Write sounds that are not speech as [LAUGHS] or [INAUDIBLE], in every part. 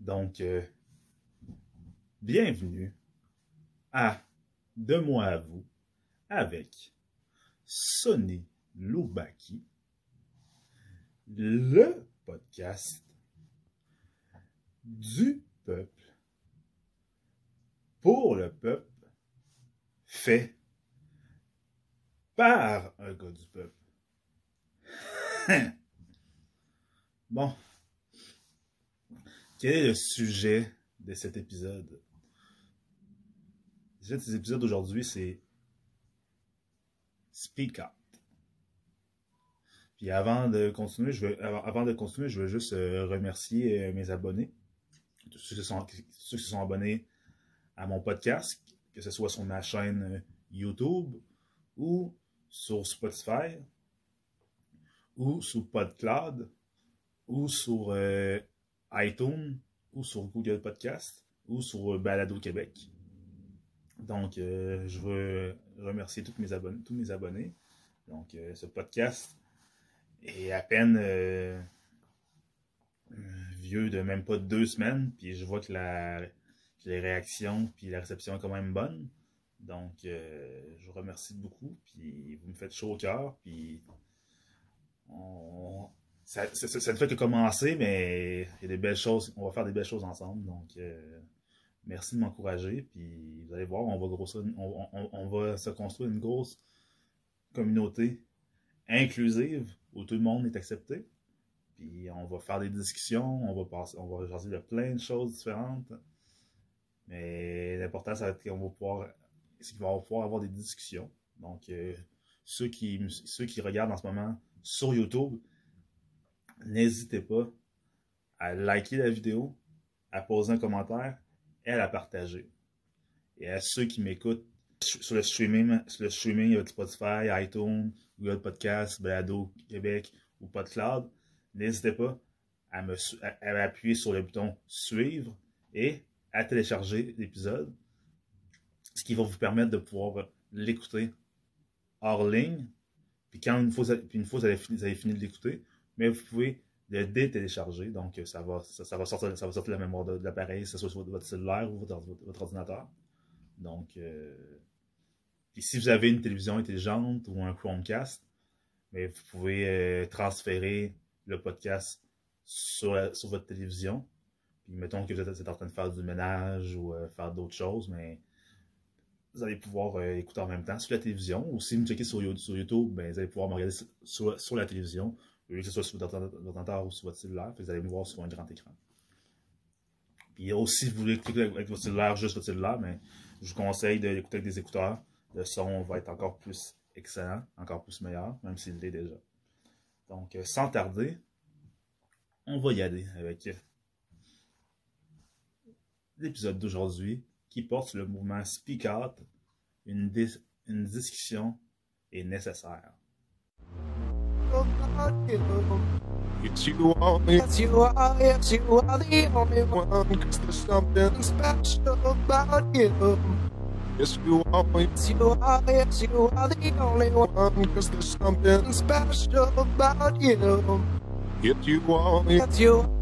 Donc, euh, bienvenue à De moi à vous avec Sonny Loubaki, le podcast du peuple, pour le peuple, fait par un gars du peuple. [LAUGHS] bon. Quel est le sujet de cet épisode? Le sujet de cet épisode d'aujourd'hui, c'est Speak Out. Puis avant de continuer, je veux, avant de continuer, je veux juste euh, remercier euh, mes abonnés, tous ceux qui, sont, sont abonnés à mon podcast, que ce soit sur ma chaîne euh, YouTube ou sur Spotify ou sur PodCloud ou sur iTunes ou sur Google Podcast ou sur euh, Balado Québec. Donc, euh, je veux remercier tous mes abonnés. Tous mes abonnés. Donc, euh, ce podcast est à peine vieux de même pas deux semaines, puis je vois que, la, les réactions puis la réception est quand même bonne. Donc, je vous remercie beaucoup, puis vous me faites chaud au cœur, puis on, ça, ne fait que commencer, mais il y a des belles choses, on va faire des belles choses ensemble. Donc, euh, merci de m'encourager, puis vous allez voir, on va grossir, on, va se construire une grosse communauté inclusive où tout le monde est accepté. Puis on va faire des discussions, on va passer, on va de plein de choses différentes. Mais l'important, ça va être qu'on va pouvoir, c'est qu'on va pouvoir avoir des discussions. Donc, euh, ceux qui, ceux qui regardent en ce moment sur YouTube, n'hésitez pas à liker la vidéo, à poser un commentaire et à la partager. Et à ceux qui m'écoutent sur le streaming, sur le streaming Spotify, iTunes, Google Podcast, Balado Québec ou PodCloud, n'hésitez pas à appuyer sur le bouton suivre et à télécharger l'épisode, ce qui va vous permettre de pouvoir l'écouter hors ligne. Puis une fois, puis vous avez fini de l'écouter, mais vous pouvez le détélécharger. Donc ça va, ça, va sortir, ça va sortir la mémoire de, l'appareil, que ce soit sur votre cellulaire ou votre, ordinateur. Donc, euh, si vous avez une télévision intelligente ou un Chromecast, mais vous pouvez euh, transférer le podcast sur, sur votre télévision. Puis mettons que vous êtes en train de faire du ménage ou euh, faire d'autres choses, mais vous allez pouvoir euh, écouter en même temps sur la télévision. Ou si vous me checkez sur, sur YouTube, ben, vous allez pouvoir me regarder sur, sur, la télévision, lieu que ce soit sur votre ordinateur ou sur votre cellulaire. Vous allez me voir sur un grand écran. Puis aussi, si vous voulez écouter avec votre cellulaire, juste votre cellulaire, mais je vous conseille de l'écouter avec des écouteurs. Le son va être encore plus excellent, encore plus meilleur, même s'il l'est déjà. Donc, euh, sans tarder, on va y aller avec l'épisode d'aujourd'hui qui porte sur le mouvement Speak Out. Une discussion est nécessaire. It's you only, Yes, you are, yes, you are the only one. cause there's something Special about you. Yes, you only, Yes, you are, yes, you are the only one. cause there's something Special about you. It's you only, Yes, you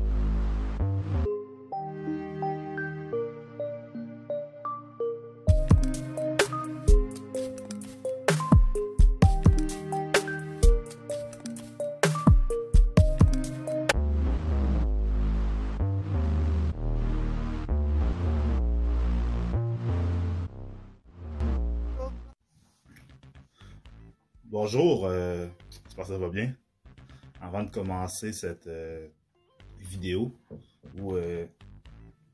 Bonjour, euh, j'espère que ça va bien. Avant de commencer cette euh, vidéo, ou euh,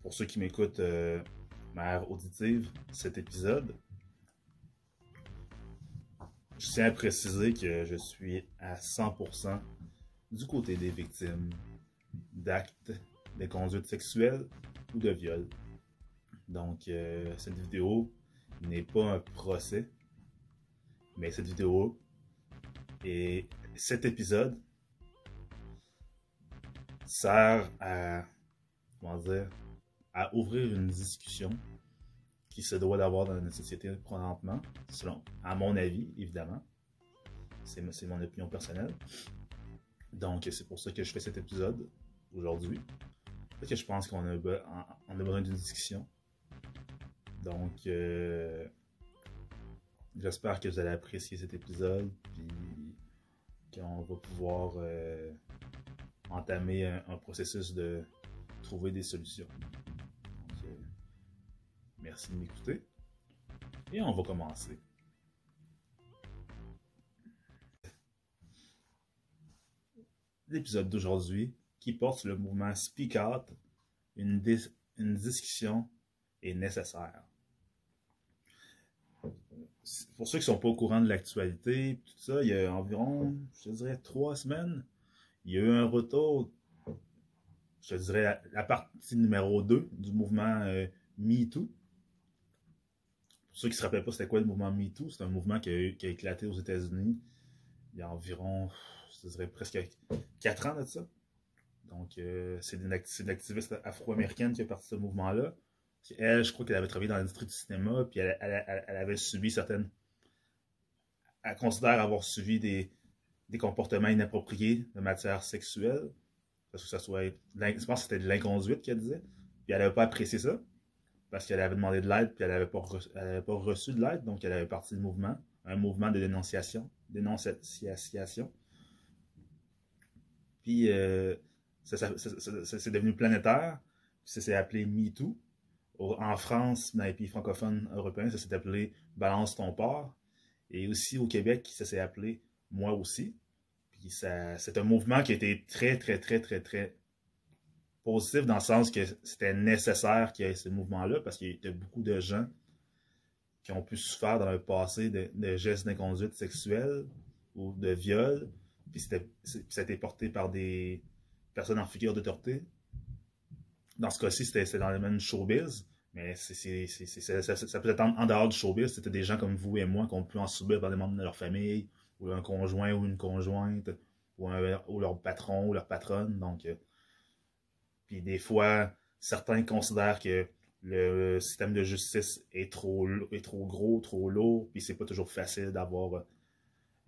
pour ceux qui m'écoutent euh, manière auditive, cet épisode, je tiens à préciser que je suis à 100% du côté des victimes d'actes de conduite sexuelle ou de viol. Donc, cette vidéo n'est pas un procès, mais cette vidéo et cet épisode sert à, comment dire, à ouvrir une discussion qui se doit d'avoir dans notre société présentement, selon, à mon avis, évidemment. C'est mon opinion personnelle. Donc, c'est pour ça que je fais cet épisode aujourd'hui. fait que je pense qu'on a, besoin d'une discussion. Donc, euh, j'espère que vous allez apprécier cet épisode, qu'on va pouvoir euh, entamer un, processus de trouver des solutions. Euh, merci de m'écouter. Et on va commencer. L'épisode d'aujourd'hui qui porte le mouvement Speak Out, une discussion est nécessaire. Pour ceux qui sont pas au courant de l'actualité, tout ça, il y a environ, je dirais, trois semaines, il y a eu un retour, je te dirais, la, la partie numéro 2 du mouvement euh, MeToo. Pour ceux qui ne se rappellent pas c'était quoi le mouvement MeToo, c'est un mouvement qui a, éclaté aux États-Unis il y a environ, je dirais, presque 4 ans de ça. Donc, euh, c'est une activiste afro-américaine qui a parti de ce mouvement-là. Elle, je crois qu'elle avait travaillé dans l'industrie du cinéma, puis elle, avait subi certaines. Elle considère avoir subi des, des comportements inappropriés de matière sexuelle. Parce que ça soit. Je pense que c'était de l'inconduite qu'elle disait. Puis elle n'avait pas apprécié ça. Parce qu'elle avait demandé de l'aide, puis elle n'avait pas, reçu- pas reçu de l'aide. Donc elle avait parti du mouvement. Un mouvement de dénonciation. Dénonciation. Puis euh, ça- ça- c'est devenu planétaire. Puis ça s'est appelé MeToo. En France, dans les pays francophones européens, ça s'est appelé Balance ton port. Et aussi au Québec, ça s'est appelé Moi aussi. Puis c'est un mouvement qui a été très, très, très, très, très positif dans le sens que c'était nécessaire qu'il y ait ce mouvement-là parce qu'il y a beaucoup de gens qui ont pu souffrir dans le passé de, gestes d'inconduite sexuelle ou de viol. Puis ça a été porté par des personnes en figure d'autorité. Dans ce cas-ci, c'était, dans le du showbiz. Mais c'est, ça, ça- peut être en, dehors du showbiz. C'était des gens comme vous et moi qui ont pu en subir par des membres de leur famille, ou un conjoint ou une conjointe, ou, ou leur patron ou leur patronne. Donc, euh, puis des fois, certains considèrent que le système de justice est trop, est trop gros, trop lourd, puis c'est pas toujours facile d'avoir euh,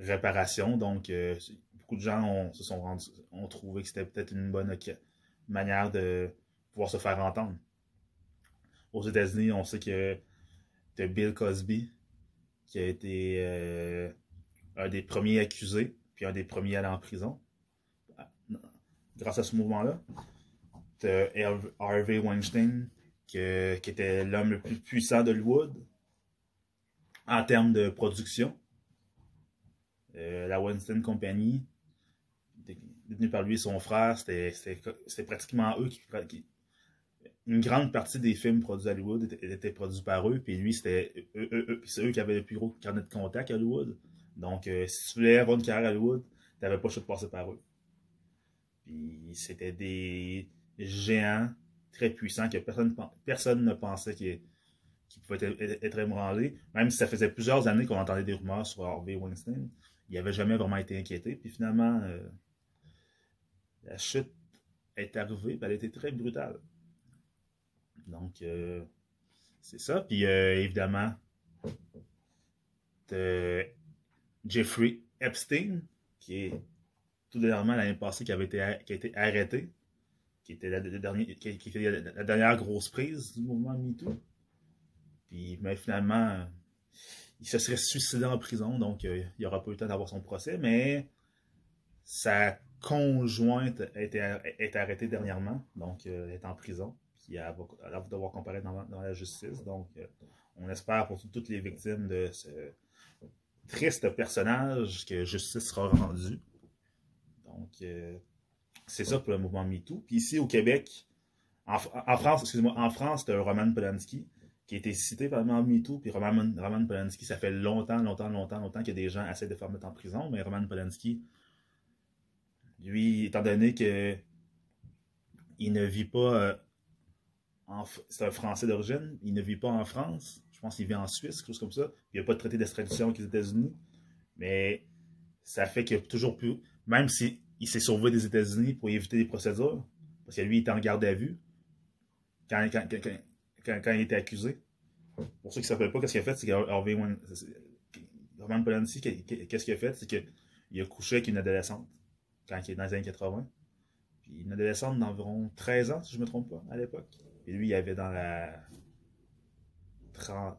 réparation. Donc, euh, beaucoup de gens se sont rendus, ont trouvé que c'était peut-être une bonne manière de pouvoir se faire entendre. Aux États-Unis, on sait que de Bill Cosby, qui a été euh, un des premiers accusés, puis un des premiers à aller en prison, grâce à ce mouvement-là. Har- Harvey Weinstein, que- qui était l'homme le plus puissant d'Hollywood en termes de production. Euh, la Weinstein Company, détenue par lui et son frère, c'était pratiquement eux qui- Une grande partie des films produits à Hollywood étaient, produits par eux, puis lui, c'était eux, eux- c'est eux qui avaient le plus gros carnet de contact à Hollywood. Donc, euh, si tu voulais avoir une carrière à Hollywood, t'avais pas le de passer par eux. Puis c'était des géants très puissants que personne, ne pensait qu'ils pouvaient être, être ébranlés. Même si ça faisait plusieurs années qu'on entendait des rumeurs sur Harvey Weinstein, il n'avait jamais vraiment été inquiété. Puis finalement, euh, la chute est arrivée, elle été très brutale. Donc, euh, c'est ça. Puis euh, évidemment, Jeffrey Epstein, qui est tout dernièrement l'année passée, qui avait été, qui a été arrêté, qui était la, dernière, la, dernière grosse prise du mouvement MeToo. Puis, mais finalement, il se serait suicidé en prison, donc euh, il n'aura pas eu le temps d'avoir son procès, mais sa conjointe a été, a été arrêtée dernièrement, donc euh, elle est en prison, puis elle va, devoir comparaître dans, la justice. Donc, euh, on espère pour toutes les victimes de ce triste personnage que justice sera rendue. Donc, euh, c'est ça pour le mouvement MeToo. Puis ici, au Québec, en, France, excusez-moi, en France, t'as Roman Polanski qui a été cité par le MeToo. Puis Roman, Roman Polanski, ça fait longtemps, longtemps, longtemps, longtemps que des gens essaient de faire mettre en prison. Mais Roman Polanski, lui, étant donné que il ne vit pas euh, c'est un Français d'origine, il ne vit pas en France. Je pense qu'il vit en Suisse, quelque chose comme ça. Il n'y a pas de traité d'extradition avec les États-Unis. Mais ça fait qu'il a toujours plus. Même s'il s'est sauvé des États-Unis pour éviter des procédures, parce que lui, il était en garde à vue quand, il était accusé. Pour ceux qui ne s'appellent pas, qu'est-ce qu'il a fait, c'est que Harvey Wein- c'est- c'est- Roman Polanski, qu'est- qu'est-ce qu'il a fait, c'est qu'il a couché avec une adolescente quand il est dans les années 80. Puis Puis il est un adolescent d'environ 13 ans, si je ne me trompe pas, à l'époque. Et lui, il avait dans la 30,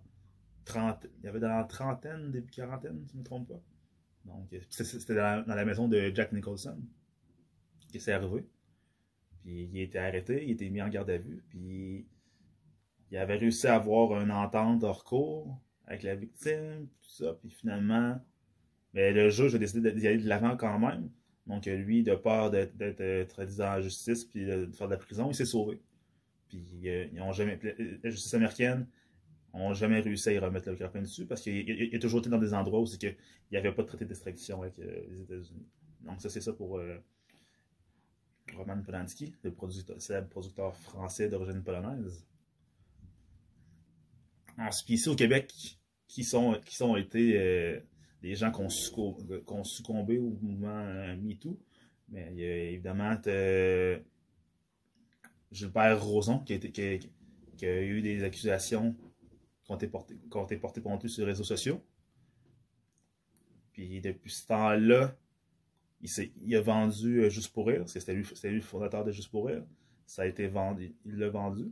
30, il avait dans la trentaine, début quarantaine, si je ne me trompe pas. Donc, euh, c'était dans la, maison de Jack Nicholson qui s'est arrivé. Puis il a été arrêté, il a été mis en garde à vue, puis il avait réussi à avoir une entente hors cours avec la victime, tout ça, puis finalement, mais le juge a décidé d'y aller de l'avant quand même. Donc lui, de peur d'être traduit en justice puis de faire de la prison, il s'est sauvé. Puis euh, ils jamais, la justice américaine n'ont jamais réussi à y remettre le carpin dessus parce qu'il il- il a toujours été dans des endroits où c'est que il n'y avait pas de traité d'extradition avec euh, les États-Unis. Donc ça c'est ça pour euh, Roman Polanski, le producteur, célèbre producteur français d'origine polonaise. Ensuite, ici au Québec, qui sont, qui sont été des gens qui ont, ont succombé au mouvement MeToo. Mais il y a évidemment Gilbert Rozon qui a, eu des accusations qui ont été portées, contre lui sur les réseaux sociaux. Puis depuis ce temps-là, il, a vendu euh, Juste pour rire, parce que c'était lui, lui le fondateur de Juste pour rire. Ça a été vendu, il l'a vendu.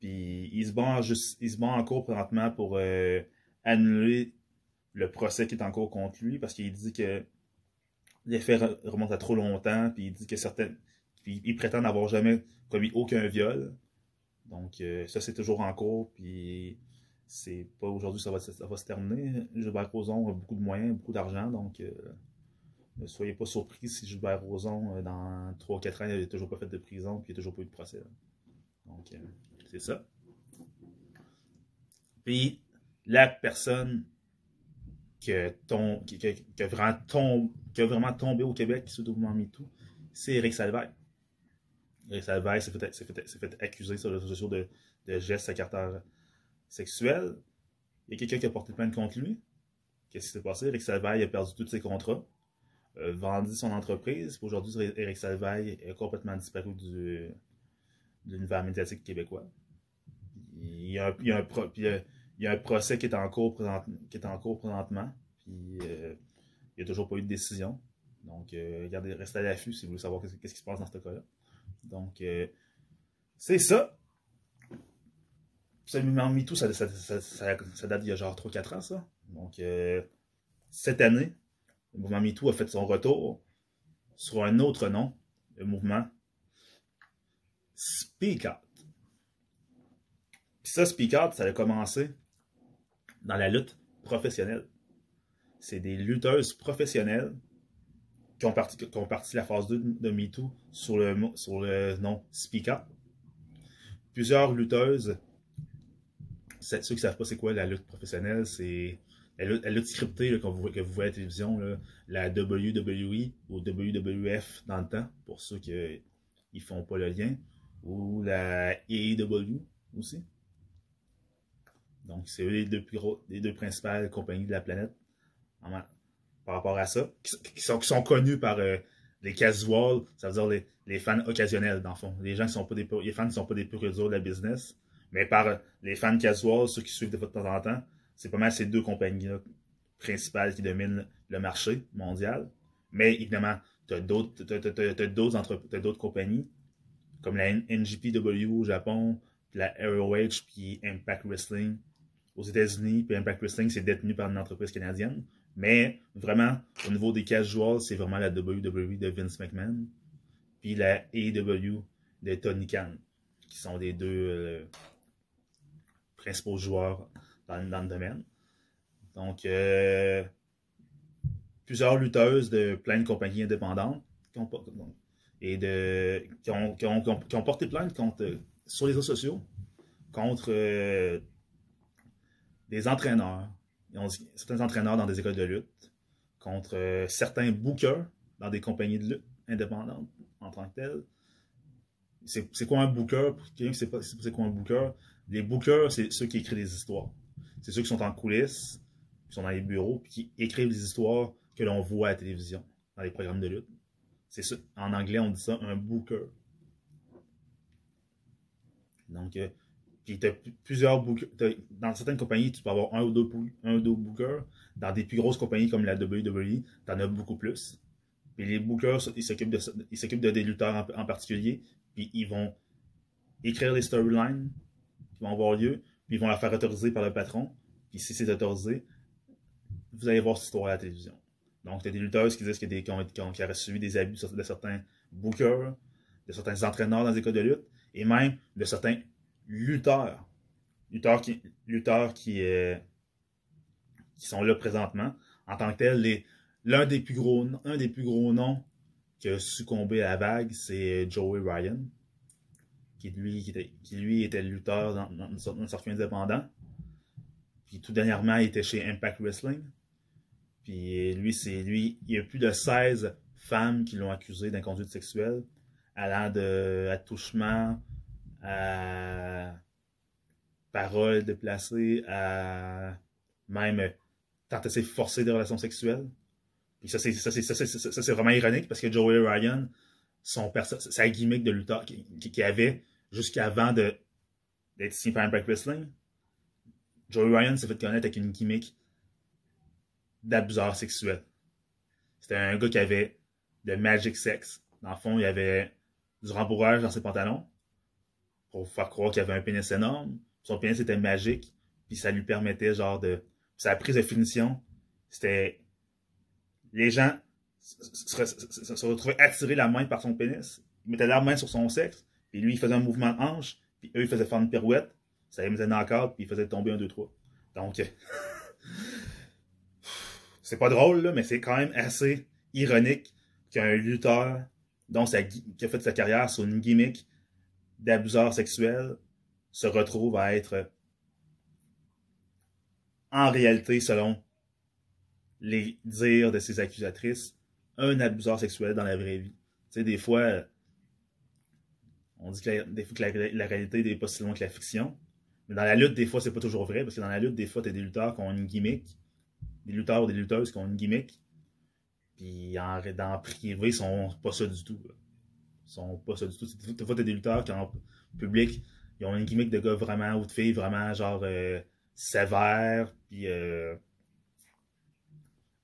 Puis il se bat en, jus- il se bat en cours présentement pour euh, annuler le procès qui est en cours contre lui parce qu'il dit que les faits re- remontent à trop longtemps, puis il dit que certaines. Puis il prétend n'avoir jamais commis aucun viol. Donc euh, ça, c'est toujours en cours, puis c'est pas aujourd'hui ça va, ça va se terminer. Gilbert Rozon a beaucoup de moyens, beaucoup d'argent, donc euh, ne soyez pas surpris si Gilbert Rozon, euh, dans 3-4 ans, il n'a toujours pas fait de prison, puis il n'a toujours pas eu de procès. Donc, c'est ça. Puis, la personne qui a vraiment tombé au Québec sous le mouvement MeToo, c'est Eric Salvaire. Eric Salvaire s'est fait, accuser sur les réseaux sociaux de, gestes à caractère sexuel. Il y a quelqu'un qui a porté plainte contre lui. Qu'est-ce qui s'est passé? Eric Salvaire a perdu tous ses contrats, euh, vendu son entreprise. Aujourd'hui, Eric Salvaire est complètement disparu du, de l'univers médiatique québécois. Il y a un, procès qui est en cours, présentement. Euh, il n'y a toujours pas eu de décision. Donc, euh, restez à l'affût si vous voulez savoir qu'est-ce qui se passe dans ce cas-là. Donc, euh, c'est ça. Absolument MeToo, ça, ça, date d'il y a genre 3-4 ans, ça. Donc, euh, cette année, le mouvement MeToo a fait son retour sur un autre nom, le mouvement Speak Out. Puis ça, Speak Out, ça a commencé dans la lutte professionnelle. C'est des lutteuses professionnelles qui ont parti, la phase 2 de MeToo sur le, sur le nom Out. Plusieurs lutteuses, ceux qui ne savent pas c'est quoi la lutte professionnelle, c'est la lutte, la scriptée que, vous, que vous voyez à la télévision, la WWE ou WWF dans le temps, pour ceux qui ne font pas le lien, ou la AEW aussi. Donc, c'est eux les deux, plus gros, les deux principales compagnies de la planète par rapport à ça, qui, sont, connus par euh, les casuals, ça veut dire les, fans occasionnels, dans le fond. Les gens qui sont pas des, fans qui sont pas des purs de la business, mais par euh, les fans casuals, ceux qui suivent de temps en temps, c'est pas mal ces deux compagnies-là principales qui dominent le marché mondial. Mais évidemment, tu as d'autres compagnies, comme la N- NGPW au Japon, la ROH, puis Impact Wrestling aux États-Unis, puis Impact Wrestling, c'est détenu par une entreprise canadienne. Mais vraiment, au niveau des casuals, c'est vraiment la WWE de Vince McMahon, puis la AEW de Tony Khan, qui sont les deux euh, principaux joueurs dans, le domaine. Donc, euh, plusieurs lutteuses de plein de compagnies indépendantes qui ont, et de, qui ont, porté plainte contre, sur les réseaux sociaux contre euh, des entraîneurs, certains entraîneurs dans des écoles de lutte, contre euh, certains bookers dans des compagnies de lutte indépendantes en tant que telles. C'est quoi un booker? Pour quelqu'un qui? Ne sait pas c'est quoi un booker, les bookers, c'est ceux qui écrivent des histoires. C'est ceux qui sont en coulisses, qui sont dans les bureaux, puis qui écrivent des histoires que l'on voit à la télévision, dans les programmes de lutte. C'est ça. En anglais, on dit ça un booker. Donc, euh, puis p- plusieurs bookers. Dans certaines compagnies, tu peux avoir un ou deux, un ou deux bookers. Dans des plus grosses compagnies comme la WWE, t'en as beaucoup plus. Puis les bookers, ils s'occupent de, de des lutteurs en, en particulier, puis ils vont écrire les storylines qui vont avoir lieu, puis ils vont la faire autoriser par le patron. Puis si c'est autorisé, vous allez voir cette histoire à la télévision. Donc, il y a des lutteurs qui disent qu'il y a des, ont, qui, ont, qui des abus de certains bookers, de certains entraîneurs dans les écoles de lutte, et même de certains lutteurs. Lutteurs qui, qui, euh, qui sont là présentement. En tant que tel, l'un des plus gros, des plus gros noms qui a succombé à la vague, c'est Joey Ryan, qui lui, qui, était, lui était lutteur dans, dans, dans circuit indépendant. Puis tout dernièrement, il était chez Impact Wrestling. Puis lui, c'est lui, il y a plus de 16 femmes qui l'ont accusé d'inconduite sexuelle, allant de attouchement à paroles déplacées, à même tentative forcée de relations sexuelles. Puis ça, c'est, ça, c'est, ça, c'est, vraiment ironique parce que Joey Ryan, son sa gimmick de lutteur qu'il qui, qui avait jusqu'avant de, d'être signé par Impact Wrestling, Joey Ryan s'est fait connaître avec une gimmick d'abuseur sexuel. C'était un gars qui avait de magic sex. Dans le fond, il avait du rembourrage dans ses pantalons pour faire croire qu'il avait un pénis énorme. Son pénis était magique, puis ça lui permettait genre de... Sa prise de finition, c'était... Les gens se, retrouvaient attirés la main par son pénis. Ils mettaient la main sur son sexe, puis lui, il faisait un mouvement de hanche, puis eux, ils faisaient faire une pirouette. Ça les mettait knock-out, puis il faisait tomber un, deux, trois. Donc... [LAUGHS] c'est pas drôle, là, mais c'est quand même assez ironique qu'un lutteur dont qui a fait sa carrière sur une gimmick d'abuseur sexuel se retrouve à être en réalité, selon les dires de ses accusatrices, un abuseur sexuel dans la vraie vie. Tu sais, des fois, on dit que la, des fois que la, réalité n'est pas si loin que la fiction. Mais dans la lutte, des fois, c'est pas toujours vrai, parce que dans la lutte, des fois, t'as des lutteurs qui ont une gimmick, des lutteurs ou des lutteuses qui ont une gimmick, puis en, dans privé, ils sont pas ça du tout. Sont pas ça du tout. Des fois, t'as des lutteurs qui en public, ils ont une gimmick de gars vraiment, ou de filles vraiment, genre, euh, sévères, puis euh,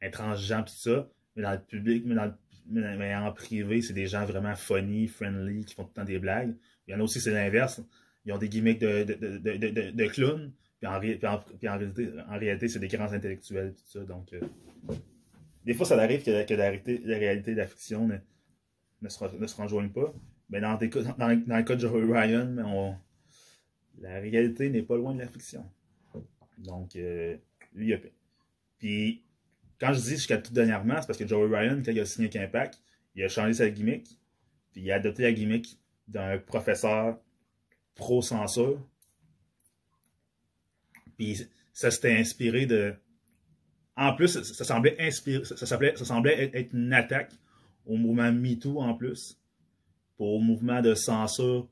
pis tout ça. Mais dans le public, mais, dans mais, en privé, c'est des gens vraiment funny, friendly, qui font tout le temps des blagues. Il y en a aussi, c'est l'inverse. Ils ont des gimmicks de, de, de, de, de, clowns, puis en, puis en, puis réalité, en réalité c'est des grands intellectuels, tout ça. Donc, euh, des fois, ça arrive que, que la, réalité, la réalité de la fiction ne, se, ne se rejoigne pas. Mais dans, des, dans, dans le cas de Joey Ryan, on, la réalité n'est pas loin de la fiction. Donc, euh, lui, il a Puis, quand je dis jusqu'à tout dernièrement, c'est parce que Joey Ryan, quand il a signé Impact, il a changé sa gimmick, puis il a adopté la gimmick d'un professeur pro-censure. Puis ça s'était inspiré de. En plus, ça, semblait inspiré, ça, ça, ça semblait être une attaque au mouvement MeToo en plus, pour au mouvement de censure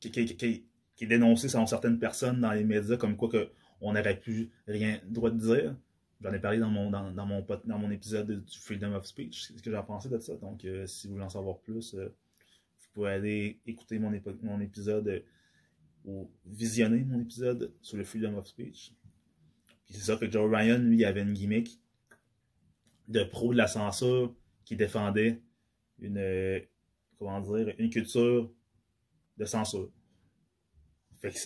qui, qui, qui, est dénoncé selon certaines personnes dans les médias comme quoi que on n'aurait plus rien droit de dire. J'en ai parlé dans mon, épisode du Freedom of Speech, ce que j'ai pensé de ça. Donc, euh, si vous voulez en savoir plus, euh, vous pouvez aller écouter mon, épisode euh, ou visionner mon épisode sur le Freedom of Speech. C'est ça que Joe Ryan, lui, avait une gimmick de pro de la censure qui défendait une, euh, comment dire, une culture de censure. Fait que,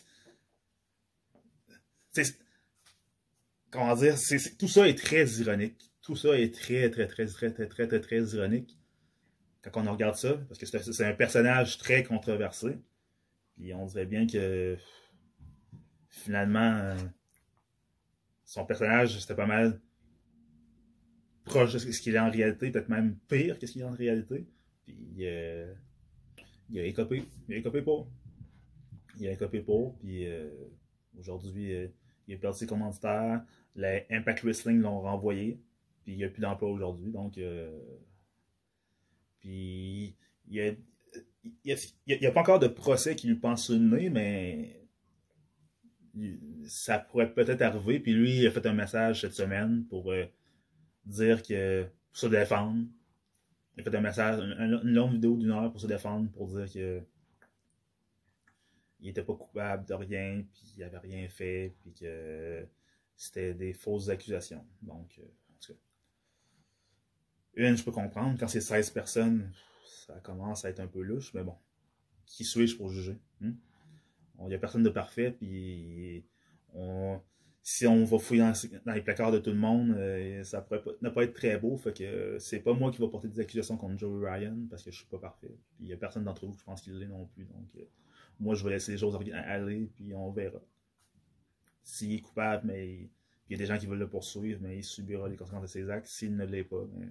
comment dire, tout ça est très ironique. Tout ça est très, très, très, très, très, très, très, très ironique quand on regarde ça, parce que c'est, c'est un personnage très controversé. Puis on dirait bien que finalement, euh, son personnage, c'était pas mal proche de ce qu'il est en réalité, peut-être même pire que ce qu'il est en réalité. Puis il a écopé. Il a écopé pour. Il a écopé pour. Puis euh, aujourd'hui, euh, il a perdu ses commanditaires. Les Impact Wrestling l'ont renvoyé. Puis il n'y a plus d'emploi aujourd'hui. Donc, euh, puis il n'y a, a, pas encore de procès qui lui pense sur le nez, mais ça pourrait peut-être arriver. Puis lui, il a fait un message cette semaine pour euh, dire que pour se défendre. Il a fait un message, une, longue vidéo d'une heure pour se défendre, pour dire que il était pas coupable de rien, puis il avait rien fait, puis que c'était des fausses accusations. Donc, euh, en tout cas. Une, je peux comprendre. Quand c'est 16 personnes, ça commence à être un peu louche, mais bon. Qui suis-je pour juger? Il n'y a personne de parfait, puis on, si on va fouiller dans, les placards de tout le monde, euh, ça pourrait ne pas être très beau. Fait que euh, c'est pas moi qui va porter des accusations contre Joey Ryan parce que je suis pas parfait. Il y a personne d'entre vous, je pense, qui l'est non plus. Donc euh, moi, je vais laisser les choses aller, puis on verra. S'il est coupable, mais il y a des gens qui veulent le poursuivre, mais il subira les conséquences de ses actes. S'il ne l'est pas, mais...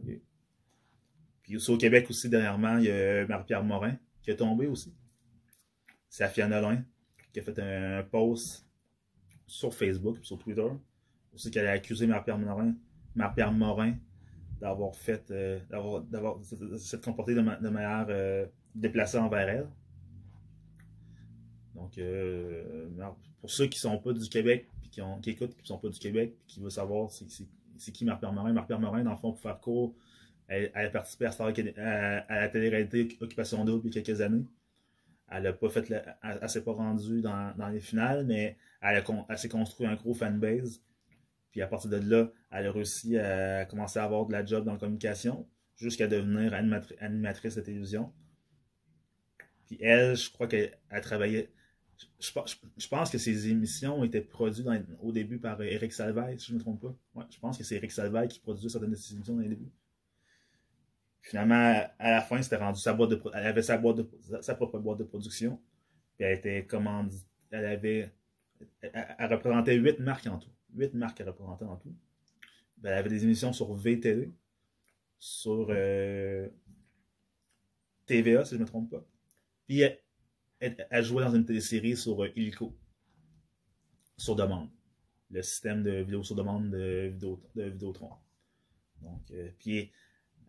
OK. Puis aussi au Québec aussi, dernièrement, il y a Marie-Pierre Morin qui est tombé aussi. C'est Afia qui a fait un post sur Facebook, sur Twitter, aussi qu'elle a accusé Marie-Pierre Morin, Morin d'avoir fait, euh, d'avoir, d'avoir, s'être comporté de, de manière euh, déplacée envers elle. Donc, euh, pour ceux qui sont pas du Québec, puis qui, ont, qui écoutent, qui sont pas du Québec, qui veulent savoir c'est, qui Marie-Pierre Morin, Marie-Pierre Morin, dans le fond, pour faire court, elle, a participé à la télé-réalité Occupation Double il y a quelques années. Elle a pas fait, le- elle, elle s'est pas rendue dans, les finales, mais elle, a s'est construit un gros fanbase. Puis à partir de là, elle a réussi à commencer à avoir de la job dans la communication jusqu'à devenir animatri- animatrice de télévision. Puis elle, je crois qu'elle elle travaillait. Je, je pense- que ses émissions étaient produites au début par Eric Salvaille, si je ne me trompe pas. Je pense que c'est Eric Salvaille qui produisait certaines de ses émissions dans les débuts. Finalement, à la fin, c'était rendu sa boîte de elle avait sa boîte de, sa propre boîte de production. Puis elle était commandite. Elle avait. Elle, elle représentait huit marques en tout. Huit marques qu'elle représentait en tout. Ben, elle avait des émissions sur VTV, sur euh, TVA, si je ne me trompe pas. Puis elle, elle- elle jouait dans une télésérie sur euh, sur demande. Le système de vidéo sur demande de, vidéo, de Vidéotron. Donc, euh, puis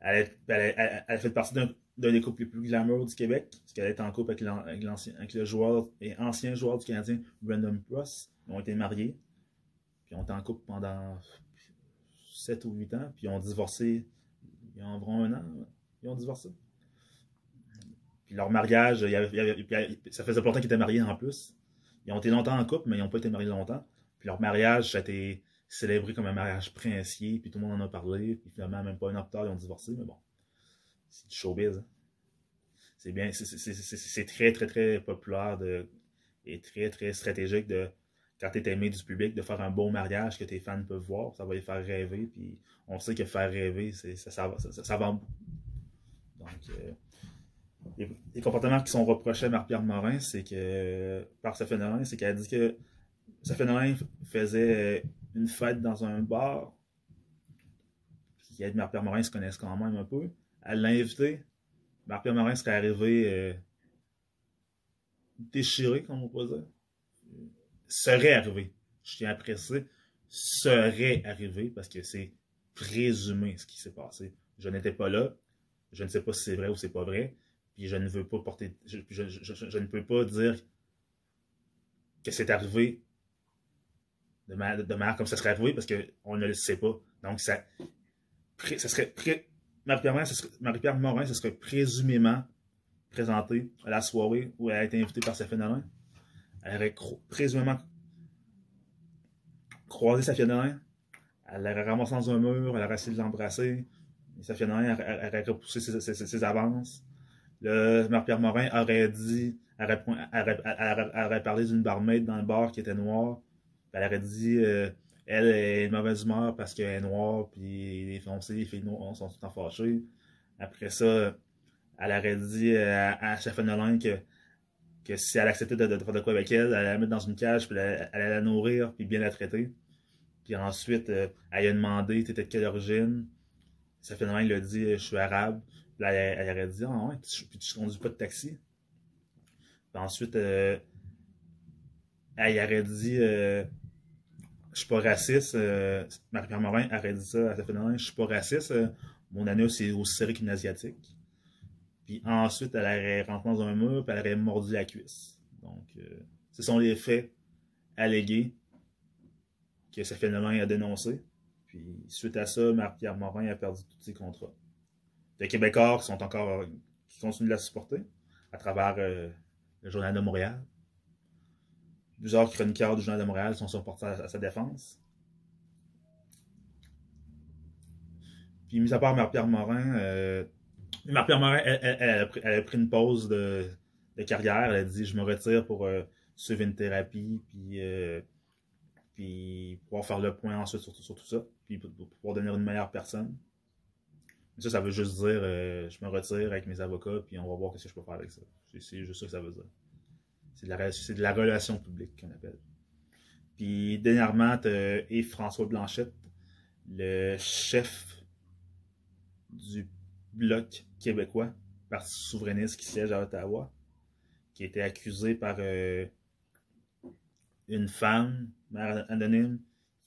elle, elle, fait partie d'un des couples les plus glamour du Québec, parce qu'elle est en couple avec, le joueur et ancien joueur du Canadien, Brandon Pross. Ils ont été mariés, puis ont été en couple pendant 7 ou 8 ans, puis ils ont divorcé il y a environ un an. Ils ont divorcé. Puis leur mariage, il y avait- ça faisait longtemps qu'ils étaient mariés en plus. Ils ont été longtemps en couple, mais ils n'ont pas été mariés longtemps. Puis leur mariage, ça a été célébré comme un mariage princier, puis tout le monde en a parlé, puis finalement, même pas un an plus tard, ils ont divorcé, mais bon. C'est du showbiz. hein. C'est bien, c'est- très, très, très populaire de, et très, très stratégique de, quand tu es aimé du public, de faire un beau mariage que tes fans peuvent voir. Ça va les faire rêver, puis on sait que faire rêver, ça, ça, va- ça, ça-. Donc, euh, les, comportements qui sont reprochés à Marie-Pierre Morin, c'est que, par ce phénomène, c'est qu'elle dit que ce phénomène faisait euh, une fête dans un bar, puis qu'elle et Marie-Pierre Morin se connaissent quand même un peu. Elle l'a invité. Marie-Pierre Morin serait arrivé euh, déchiré, comme on pourrait dire. Serait arrivé. Je tiens à préciser. Serait arrivé parce que c'est présumé ce qui s'est passé. Je n'étais pas là. Je ne sais pas si c'est vrai ou c'est pas vrai. Puis je ne veux pas porter. Je ne peux pas dire que c'est arrivé de manière, de comme ça serait arrivé parce qu'on ne le sait pas. Donc ça, ça serait Marie-Pierre Morin, ce serait, présumément présenté à la soirée où elle a été invitée par Safia Nolin. Elle aurait présumément croisé Safia Nolin. Elle l'aurait ramassé dans un mur, elle aurait essayé de l'embrasser. Safia aurait, repoussé ses, avances. Le Marie-Pierre Morin aurait dit, aurait parlé d'une barmaid dans le bar qui était noire. Elle aurait dit, euh, elle est de mauvaise humeur parce qu'elle est noire, puis les foncés, les filles noires sont tout le temps fâchées. Après ça, elle aurait dit à, à que, que si elle acceptait de, de faire de quoi avec elle, elle allait la mettre dans une cage, puis elle, allait la nourrir, puis bien la traiter. Puis ensuite, euh, elle lui a demandé, t'étais de quelle origine? Chef Nolin lui a dit, je suis arabe. Puis là, elle, aurait dit, ah ouais, tu, puis tu conduis pas de taxi. Puis ensuite, euh, elle aurait dit, je suis pas raciste. Euh, Marie-Pierre Morin dit ça à sa. Je suis pas raciste. euh, mon anus est aussi serré qu'une asiatique. Puis ensuite, elle aurait rentré dans un mur puis elle aurait mordu la cuisse. Donc, euh, ce sont les faits allégués que ce phénomène a dénoncé. Puis suite à ça, Marie-Pierre Morin a perdu tous ses contrats. Les Québécois qui continuent de la supporter à travers euh, le Journal de Montréal. Plusieurs chroniqueurs du Journal de Montréal sont supportés à, à sa défense. Puis, mis à part Marie-Pierre Morin, euh, Marie-Pierre Morin, elle, a pris, une pause de, carrière. Elle a dit Je me retire pour euh, suivre une thérapie, puis, euh, puis pouvoir faire le point ensuite sur, tout- ça, puis pour, pour pouvoir devenir une meilleure personne. Ça, ça veut juste dire euh, je me retire avec mes avocats, puis on va voir ce que je peux faire avec ça. C'est juste ça que ça veut dire. C'est de la, relation publique qu'on appelle. Puis dernièrement, tu Yves-François Blanchette, le chef du Bloc québécois, Parti souverainiste qui siège à Ottawa, qui a été accusé par euh, une femme, mère anonyme,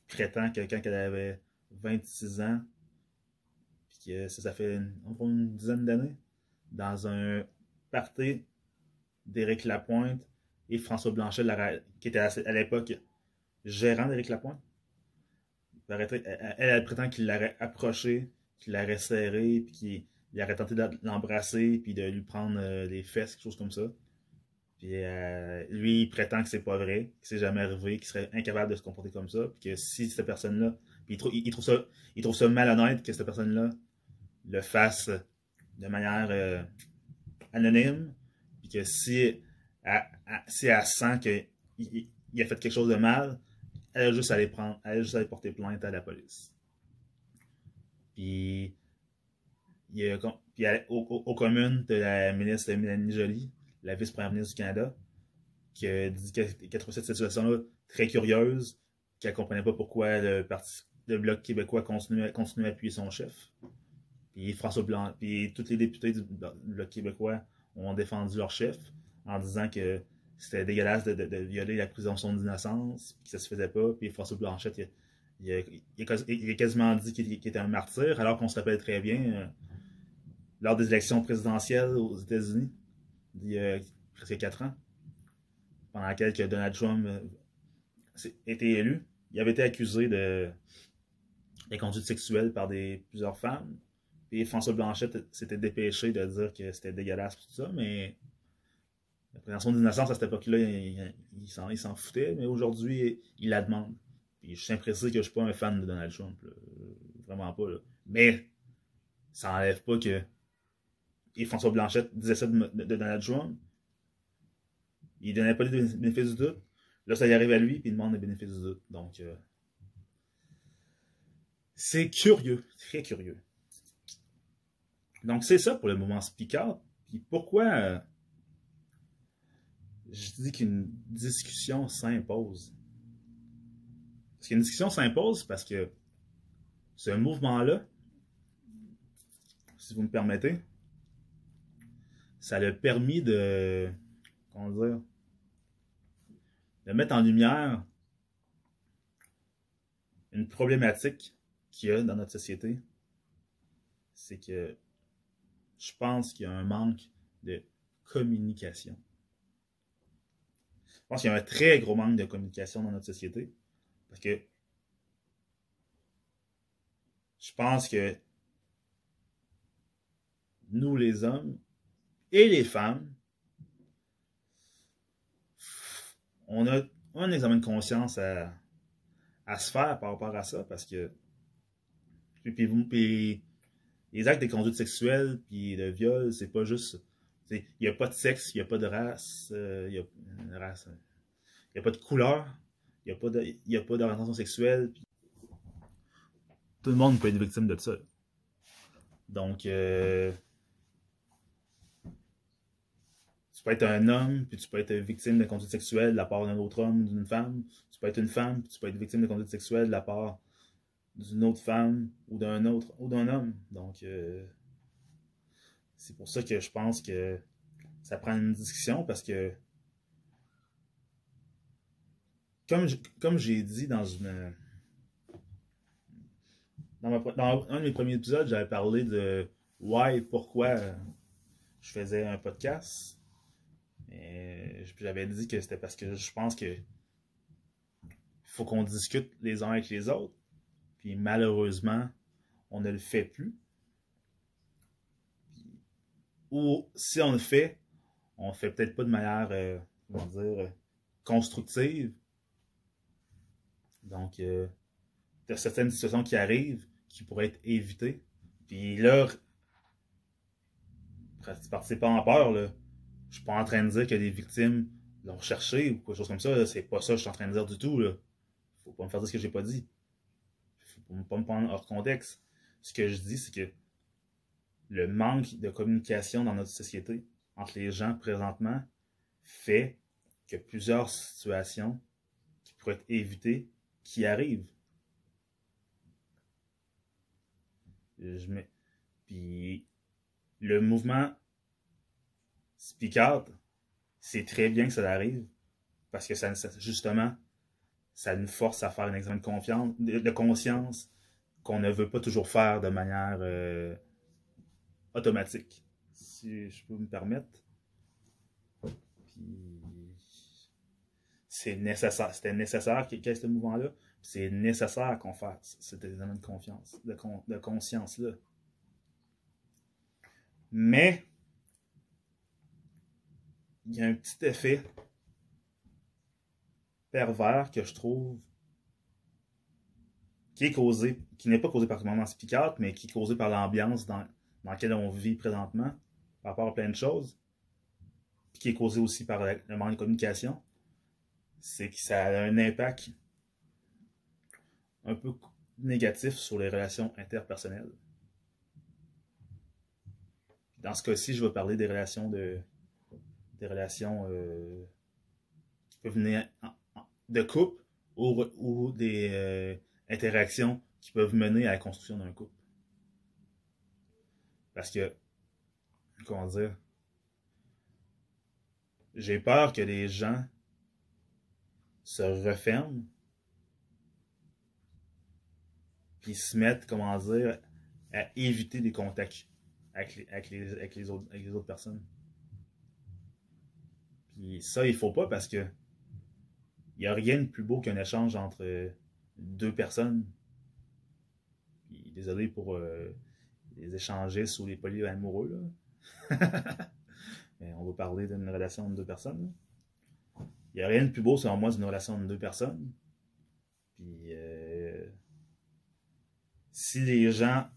qui prétend que quand elle avait 26 ans, puis que ça, fait une, une dizaine d'années, dans un party d'Éric Lapointe et François Blanchet, la- qui était à, l'époque gérant d'Éric Lapointe. Elle, prétend qu'il l'aurait approché, qu'il l'aurait serré, puis qu'il il aurait tenté de l'embrasser, puis de lui prendre euh, les fesses, quelque chose comme ça. Puis euh, lui, il prétend que c'est pas vrai, que c'est jamais arrivé, qu'il serait incapable de se comporter comme ça, puis que si cette personne-là, puis il, trou- il- il trouve ça, malhonnête que cette personne-là le fasse de manière euh, anonyme, puis que si si elle sent qu'il il- il a fait quelque chose de mal, elle a juste prendre, elle juste porter plainte à la police. Puis, puis à- aux, aux- communes de la ministre Mélanie Joly, la vice-première ministre du Canada, qui a dit qu'elle cette situation-là très curieuse, qu'elle ne comprenait pas pourquoi le parti le Bloc québécois continuait, continuait à appuyer son chef. Puis François Blanc, puis tous les députés du Bloc québécois ont défendu leur chef en disant que c'était dégueulasse de, violer la présomption d'innocence, que ça se faisait pas. Puis François Blanchette, il, a- quasiment dit qu'il était un martyr, alors qu'on se rappelle très bien, euh, lors des élections présidentielles aux États-Unis, il y a presque quatre ans, pendant lesquelles que Donald Trump euh, était élu, il avait été accusé de, de conduite sexuelle par plusieurs femmes. Puis François Blanchette s'était dépêché de dire que c'était dégueulasse tout ça, mais la présomption d'innocence à cette époque-là, il, s'en, foutait, mais aujourd'hui, il la demande. Puis je suis impressionné que je suis pas un fan de Donald Trump, vraiment pas. là. Mais ça enlève pas que François Blanchette disait ça de, Donald Trump. Il donnait pas les bénéfices du doute. Là, ça y arrive à lui, puis il demande les bénéfices du doute. Donc, euh, c'est curieux, très curieux. Donc, c'est ça pour le mouvement Speaker. Puis pourquoi euh, je dis qu'une discussion s'impose? Parce qu'une discussion s'impose parce que ce mouvement-là, si vous me permettez, ça l'a permis de, comment dire, de mettre en lumière une problématique qu'il y a dans notre société. C'est que je pense qu'il y a un manque de communication. Je pense qu'il y a un très gros manque de communication dans notre société. Parce que je pense que nous, les hommes et les femmes, on a un examen de conscience à, se faire par rapport à ça parce que puis, les actes de conduite sexuelle puis de viol, c'est pas juste. Il n'y a pas de sexe, il n'y a pas de race, euh, il y a n'y a pas de couleur, il n'y a pas d'orientation sexuelle. Tout le monde peut être victime de ça. Donc, euh, tu peux être un homme, puis tu peux être victime de conduite sexuelle de la part d'un autre homme, d'une femme. Tu peux être une femme, puis tu peux être victime de conduite sexuelle de la part d'une autre femme ou d'un autre ou d'un homme. Donc, euh, c'est pour ça que je pense que ça prend une discussion parce que, comme comme j'ai dit dans une dans, un de mes premiers épisodes, j'avais parlé de why, pourquoi je faisais un podcast. Et j'avais dit que c'était parce que je pense que faut qu'on discute les uns avec les autres. Puis malheureusement, on ne le fait plus. Ou si on le fait, on le fait peut-être pas de manière, euh, comment dire, constructive. Donc, il y a certaines situations qui arrivent qui pourraient être évitées Puis là, participez pas en peur, là. Je suis pas en train de dire que des victimes l'ont cherché ou quelque chose comme ça. C'est pas ça que je suis en train de dire du tout, là. Faut pas me faire dire ce que j'ai pas dit. Faut pas me prendre hors contexte. Ce que je dis, c'est que le manque de communication dans notre société entre les gens présentement fait que plusieurs situations qui pourraient être évitées, qui arrivent. Je. Puis le mouvement Speak Out, c'est très bien que ça arrive parce que ça, justement, ça nous force à faire un examen de, confiance, conscience qu'on ne veut pas toujours faire de manière euh, automatique, si je peux me permettre. C'est nécessaire, c'était nécessaire qu'il y ait ce mouvement-là. C'est nécessaire qu'on fasse cet examen de confiance, de, con- de conscience-là. Mais, il y a un petit effet pervers que je trouve qui est causé, qui n'est pas causé par le moment Speak mais qui est causé par l'ambiance dans, dans laquelle on vit présentement, par rapport à plein de choses, puis qui est causé aussi par le manque de communication, c'est que ça a un impact un peu négatif sur les relations interpersonnelles. Dans ce cas-ci, je vais parler des relations de des relations euh, qui peuvent venir en- en- de couple ou, ou des euh, interactions qui peuvent mener à la construction d'un couple. Parce que, comment dire, j'ai peur que les gens se referment puis se mettent, comment dire, à éviter des contacts avec les, autres, personnes. Puis ça, il faut pas parce que il n'y a rien de plus beau qu'un échange entre deux personnes. Puis, désolé pour euh, les échangistes ou les polyamoureux. [LAUGHS] Mais on va parler d'une relation entre deux personnes. Il n'y a rien de plus beau, selon moi, d'une relation entre deux personnes. Puis, euh, si les gens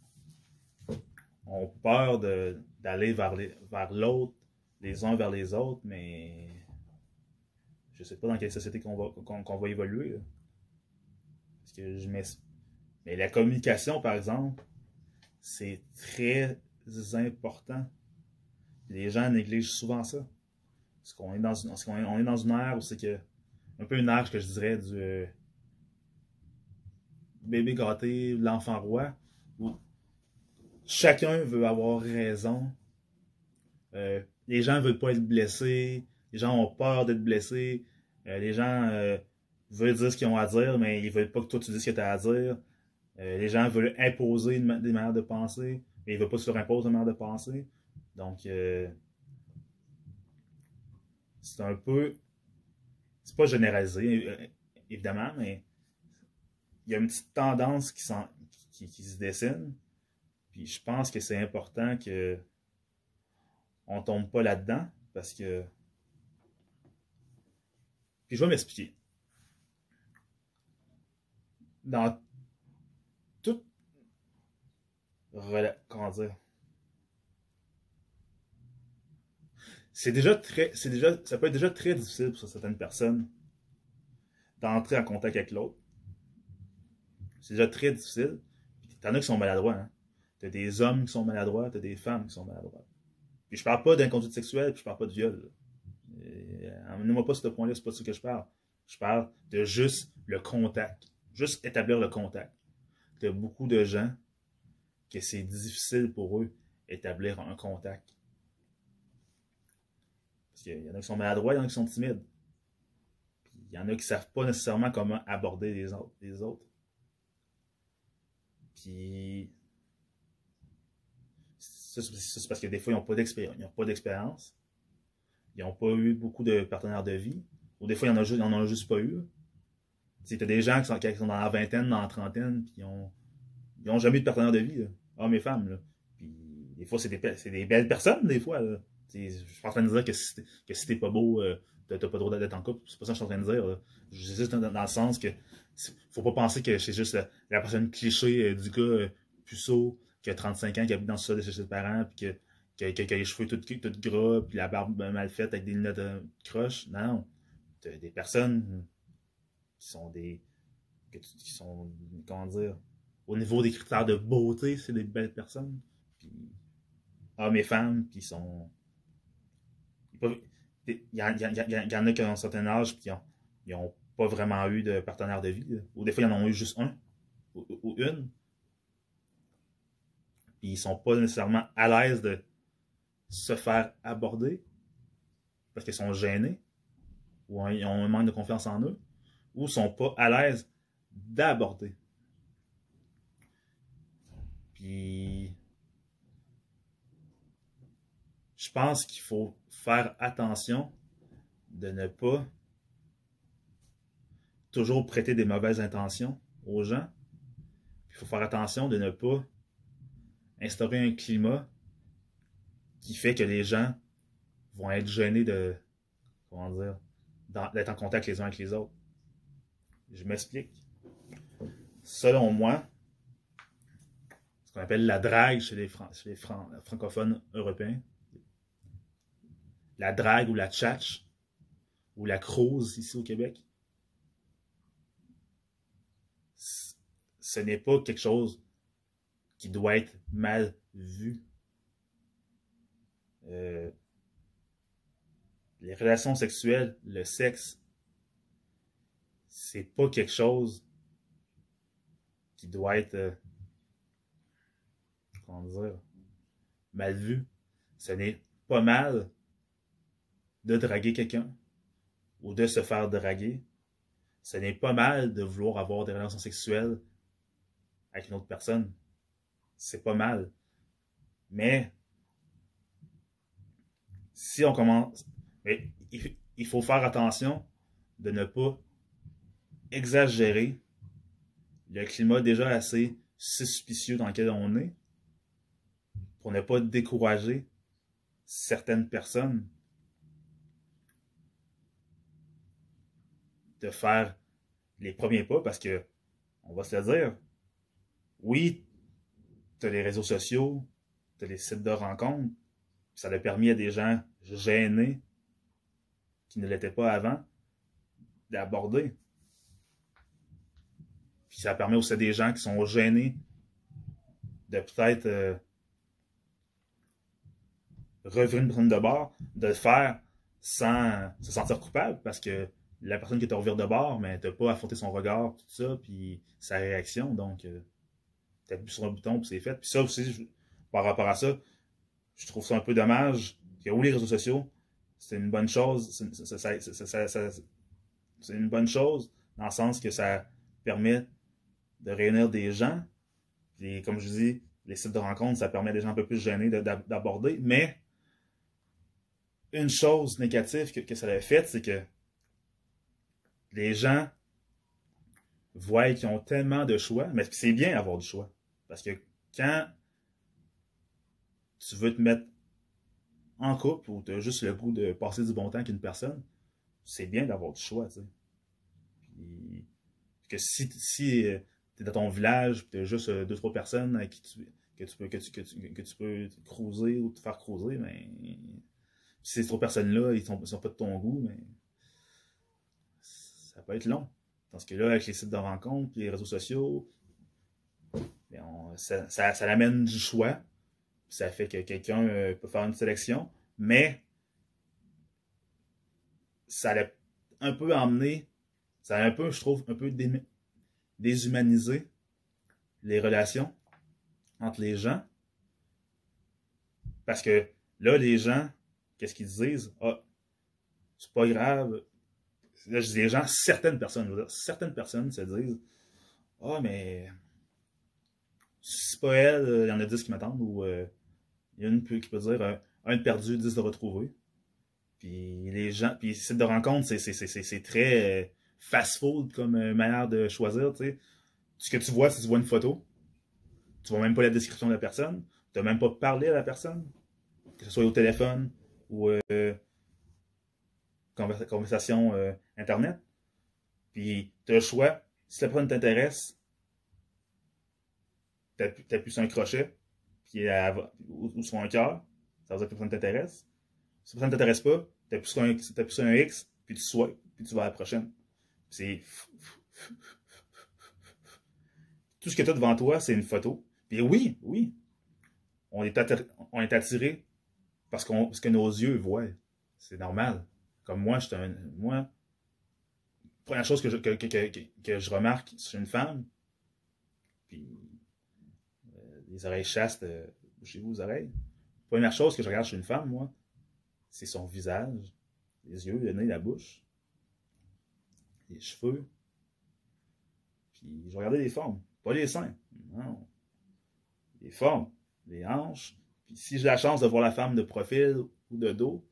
ont peur de- d'aller vers les- vers l'autre, les uns vers les autres, mais je sais pas dans quelle société qu'on va, va évoluer. Parce que je Mais la communication, par exemple, c'est très important. Les gens négligent souvent ça. Parce qu'on est dans on est dans une ère où c'est que. Un peu une ère que je dirais du euh, bébé gâté, l'enfant roi, chacun veut avoir raison. Euh, les gens veulent pas être blessés. Les gens ont peur d'être blessés. Euh, les gens veulent dire ce qu'ils ont à dire, mais ils veulent pas que toi tu dises ce que tu as à dire. Euh, les gens veulent imposer une des manières de penser, mais ils veulent pas imposes une manière de penser. Donc, euh, c'est un peu. C'est pas généralisé, euh, évidemment, mais il y a une petite tendance qui se dessine. Puis je pense que c'est important que on tombe pas là-dedans parce que. Puis je vais m'expliquer. Dans Comment dire? C'est déjà très. C'est déjà. Ça peut être déjà très difficile pour certaines personnes d'entrer en contact avec l'autre. C'est déjà très difficile. T'en as qui sont maladroits, hein. T'as des hommes qui sont maladroits, t'as des femmes qui sont maladroites. Puis je parle pas d'inconduite sexuelle, puis je parle pas de viol. là. Euh, Amenez-moi pas sur ce point-là, c'est pas de ça que je parle. Je parle de juste le contact. Juste établir le contact. T'as beaucoup de gens que c'est difficile pour eux établir un contact. Parce qu'il y en a qui sont maladroits, il y en a qui sont timides. Puis il y en a qui savent pas nécessairement comment aborder les autres. Puis ça, c'est parce que des fois, ils n'ont pas d'expérience. Ils n'ont pas n'ont eu beaucoup de partenaires de vie. Ou des fois, ils n'en ont, juste- pas eu. Tu des gens qui sont, dans la vingtaine, dans la trentaine, puis ils ont, ils ont jamais eu de partenaire de vie. Hommes et femmes. Là. Puis des fois, c'est des, c'est des belles personnes, des fois. Là. Je suis pas en train de dire que si t'es, pas beau, euh, t'as pas le droit d'être en couple. C'est pas ça que je suis en train de dire. Je dis juste dans, le sens que faut pas penser que c'est juste la, personne cliché euh, du gars euh, puceau qui a 35 ans, qui habite dans le sol de chez ses parents, puis que, qui, a, les cheveux tout, tout gras, puis la barbe mal faite avec des lunettes de croche. Non, non. T'as des personnes qui sont des. qui sont. comment dire. Au niveau des critères de beauté, c'est des belles personnes. Puis, hommes et femmes, sont. ils peuvent- Il y, en- y y en- a qui ont un certain âge, puis ils ont pas vraiment eu de partenaire de vie. Ou des fois, ils en ont eu juste un, ou, ou une. Puis ils sont pas nécessairement à l'aise de se faire aborder parce qu'ils sont gênés ou ils ont un manque de confiance en eux ou sont pas à l'aise d'aborder. Je pense qu'il faut faire attention de ne pas toujours prêter des mauvaises intentions aux gens. Il faut faire attention de ne pas instaurer un climat qui fait que les gens vont être gênés de, comment dire, d'être en contact les uns avec les autres. Je m'explique. Selon moi, qu'on appelle la drague chez les, chez les Fran- francophones européens, la drague ou la tchatch, ou la crouse ici au Québec, ce n'est pas quelque chose qui doit être mal vu. Euh, les relations sexuelles, le sexe, c'est pas quelque chose qui doit être, euh, mal vu. Ce n'est pas mal de draguer quelqu'un ou de se faire draguer. Ce n'est pas mal de vouloir avoir des relations sexuelles avec une autre personne. C'est pas mal. Mais si on commence, mais il, il faut faire attention de ne pas exagérer le climat déjà assez suspicieux dans lequel on est pour ne pas décourager certaines personnes de faire les premiers pas parce que, on va se le dire, oui, tu as les réseaux sociaux, tu as les sites de rencontres, ça a permis à des gens gênés qui ne l'étaient pas avant d'aborder. Puis ça permet aussi à des gens qui sont gênés de peut-être euh, revenir une personne de bord, de le faire sans se sentir coupable parce que la personne qui est au revers de bord, mais t'as pas affronté son regard, tout ça, puis sa réaction, donc euh, t'appuies sur un bouton, puis c'est fait. Puis ça aussi, je- par rapport à ça, je trouve ça un peu dommage que oui, les réseaux sociaux, c'est une bonne chose, c'est une bonne chose dans le sens que ça permet de réunir des gens. Puis comme je dis, les sites de rencontres, ça permet à des gens un peu plus gênés de- d'ab- d'aborder. Mais une chose négative que, ça a fait, c'est que les gens voient qu'ils ont tellement de choix, mais c'est bien d'avoir du choix. Parce que quand tu veux te mettre en couple ou tu as juste le goût de passer du bon temps avec une personne, c'est bien d'avoir du choix, tu sais. Puis, que si, si tu es dans ton village, tu as juste euh, deux, trois personnes qui que, tu peux, que, cruiser ou te faire cruiser, mais si ces trois personnes-là, ils sont, sont pas de ton goût, mais ça peut être long. Parce que là, avec les sites de rencontres, les réseaux sociaux, ben, ça, ça, amène du choix. Ça fait que quelqu'un euh, peut faire une sélection, mais ça l'a un peu emmené, ça a un peu, je trouve, un peu dé- déshumanisé les relations entre les gens. Parce que là, les gens, qu'est-ce qu'ils disent? Ah, c'est pas grave. Là, je dis les gens, certaines personnes, je veux dire, certaines personnes se disent Ah, mais c'est pas elle, il y en a 10 qui m'attendent, ou euh, il y en a une qui peut dire un de perdu, 10 de retrouvé. Puis les gens, puis sites de rencontre, c'est, très euh, fast-food comme euh, manière de choisir, tu sais. Ce que tu vois, c'est tu vois une photo, tu vois même pas la description de la personne, tu n'as même pas parlé à la personne, que ce soit au téléphone ou euh, conversa- conversation euh, Internet. Puis tu as le choix, si la personne t'intéresse, tu appuies sur un crochet, puis ou, sur un cœur, ça veut dire que personne ne t'intéresse. Si personne ne t'intéresse pas, tu appuies t'appuies sur un X, puis tu swipes, puis tu vas à la prochaine. C'est. Tout ce que tu as devant toi, c'est une photo. Puis oui, oui, on est, attir- on est attiré parce, qu'on, parce que nos yeux voient. C'est normal. Comme moi, j'étais un. Moi, première chose que je, que, que, que, que je remarque chez une femme, puis euh, les oreilles chastes, euh, chez vous, aux oreilles. Première chose que je regarde chez une femme, moi, c'est son visage, les yeux, le nez, la bouche, les cheveux. Puis je regardais les formes, pas les seins, non. Les formes, les hanches. Si j'ai la chance de voir la femme de profil ou de dos,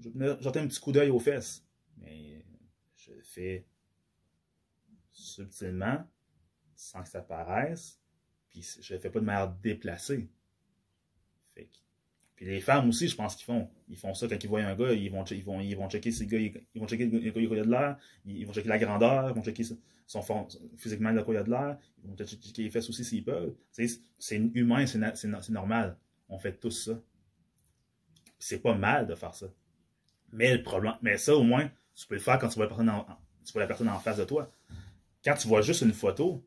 je un petit coup d'œil aux fesses. Mais je le fais subtilement, sans que ça paraisse. Puis je le fais pas de manière déplacée. Fait Puis les femmes aussi, je pense qu'ils font. Ils font ça quand ils voient un gars, ils vont, ils vont, ils vont checker si le gars, il- ils vont checker le gars, il a de l'air, ils vont checker la grandeur, ils vont checker son- fond, physiquement de quoi il a de l'air, ils vont checker les fesses aussi s'ils peuvent. C'est humain, c'est normal. On fait tous ça. C'est pas mal de faire ça. Mais le problème, mais ça au moins, tu peux le faire quand tu vois la personne en, tu vois la personne en face de toi. Quand tu vois juste une photo,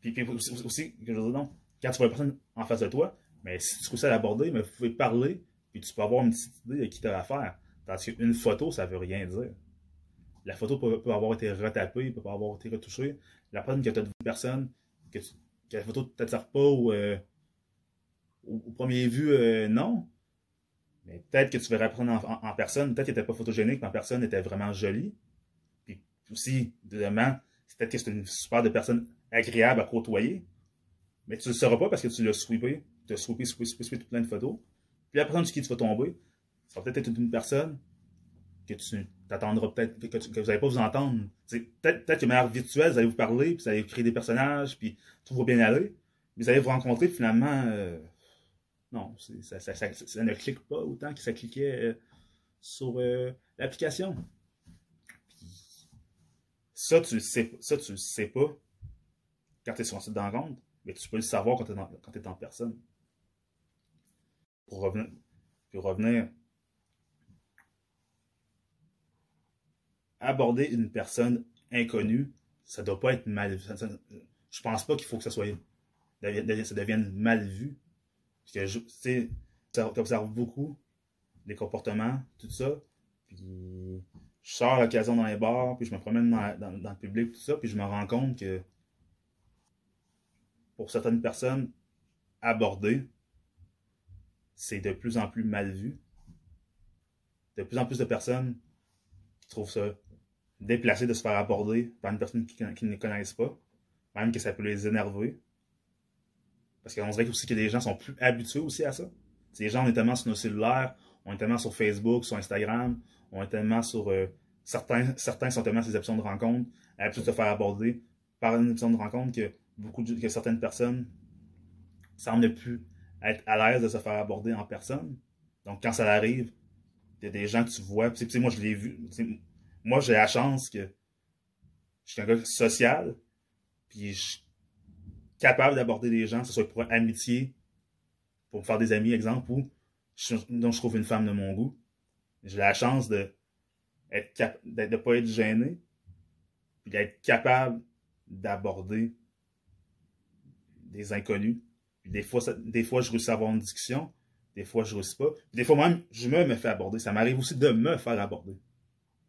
puis, puis aussi, que je veux non, quand tu vois la personne en face de toi, mais si tu réussis à l'aborder, mais vous pouvez parler, puis tu peux avoir une petite idée de qui t'as affaire. Parce qu'une photo, ça veut rien dire. La photo peut, peut avoir été retapée, peut avoir été retouchée. La preuve que tu as une personne, que, tu- que la photo ne t'attire pas ou, euh, au, premier vue, euh, non. Mais peut-être que tu verrais personne en, personne, peut-être qu'elle n'était pas photogénique, mais en personne, était vraiment jolie. Puis aussi, deuxièmement, peut-être que c'est une super de personne agréable à côtoyer. Mais tu ne le sauras pas parce que tu l'as sweepé. Tu as sweepé, sweepé, sweepé, sweepé plein de photos. Puis sur qui tu vas tomber, ça va peut-être être une personne que tu t'attendras peut-être, que, vous n'allez pas vous entendre. Peut-être peut que de manière virtuelle, vous allez vous parler, puis vous allez créer des personnages, puis tout va bien aller. Mais vous allez vous rencontrer, finalement, euh, non, ça, ne clique pas autant que ça cliquait euh, sur euh, l'application. Ça, tu le sais, le sais pas quand tu es sur un site de rencontre, mais tu peux le savoir quand tu es, en personne. Pour revenir, pour revenir aborder une personne inconnue, ça doit pas être mal vu. Je pense pas qu'il faut que ça soit ça devienne mal vu. Parce que tu sais, tu observes beaucoup les comportements, tout ça. Puis je sors à l'occasion dans les bars, puis je me promène dans, le public, tout ça, puis je me rends compte que pour certaines personnes, aborder, c'est de plus en plus mal vu. De plus en plus de personnes trouvent ça déplacé de se faire aborder par une personne qui, qui ne connaissent pas, même que ça peut les énerver. Parce qu'on dirait aussi que les gens sont plus habitués aussi à ça. Les gens, on est tellement sur nos cellulaires, on est tellement sur Facebook, sur Instagram, on est tellement sur. euh, certains, certains sont tellement sur les options de rencontre, habitués de se faire aborder par une option de rencontre que, beaucoup de- que certaines personnes semblent ne plus être à l'aise de se faire aborder en personne. Donc, quand ça arrive, il y a des gens que tu vois. Moi, je l'ai vu. Moi, j'ai la chance que je suis un gars social, puis je capable d'aborder des gens, que ce soit pour amitié, pour faire des amis, exemple, ou je, donc je trouve une femme de mon goût. J'ai la chance de être de pas être gêné, puis d'être capable d'aborder des inconnus. Des fois, je réussis à avoir une discussion, des fois, je réussis pas. Des fois, même, je me, fais aborder. Ça m'arrive aussi de me faire aborder.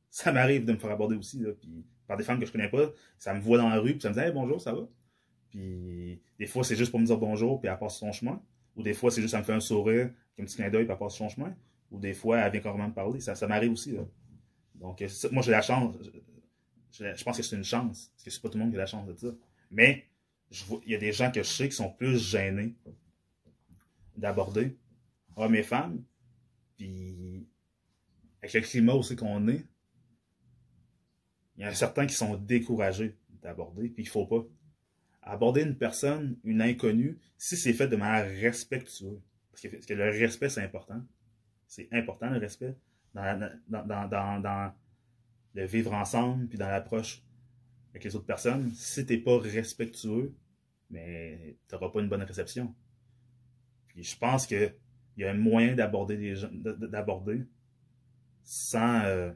Ça m'arrive de me faire aborder aussi, puis par des femmes que je connais pas. Ça me voit dans la rue, puis ça me dit hey, bonjour, ça va? Puis des fois, c'est juste pour me dire bonjour, puis elle passe son chemin. Ou des fois, c'est juste, ça me fait un sourire, un petit clin d'œil, puis elle passe son chemin. Ou des fois, elle vient carrément me parler. Ça, ça m'arrive aussi, là. Donc, euh, moi, j'ai la chance. Je, je pense que c'est une chance. Parce que c'est pas tout le monde qui a la chance de ça. Mais, il y a des gens que je sais qui sont plus gênés d'aborder hommes et femmes. Puis, avec le climat aussi qu'on est, il y en a certains qui sont découragés d'aborder, puis il faut pas. Aborder une personne, une inconnue, si c'est fait de manière respectueuse, parce que, le respect, c'est important. C'est important, le respect, dans, dans, dans, dans, le vivre ensemble, puis dans l'approche avec les autres personnes. Si t'es pas respectueux, mais t'auras pas une bonne réception. Puis je pense qu'il y a un moyen d'aborder les gens, de- de- d'aborder sans euh,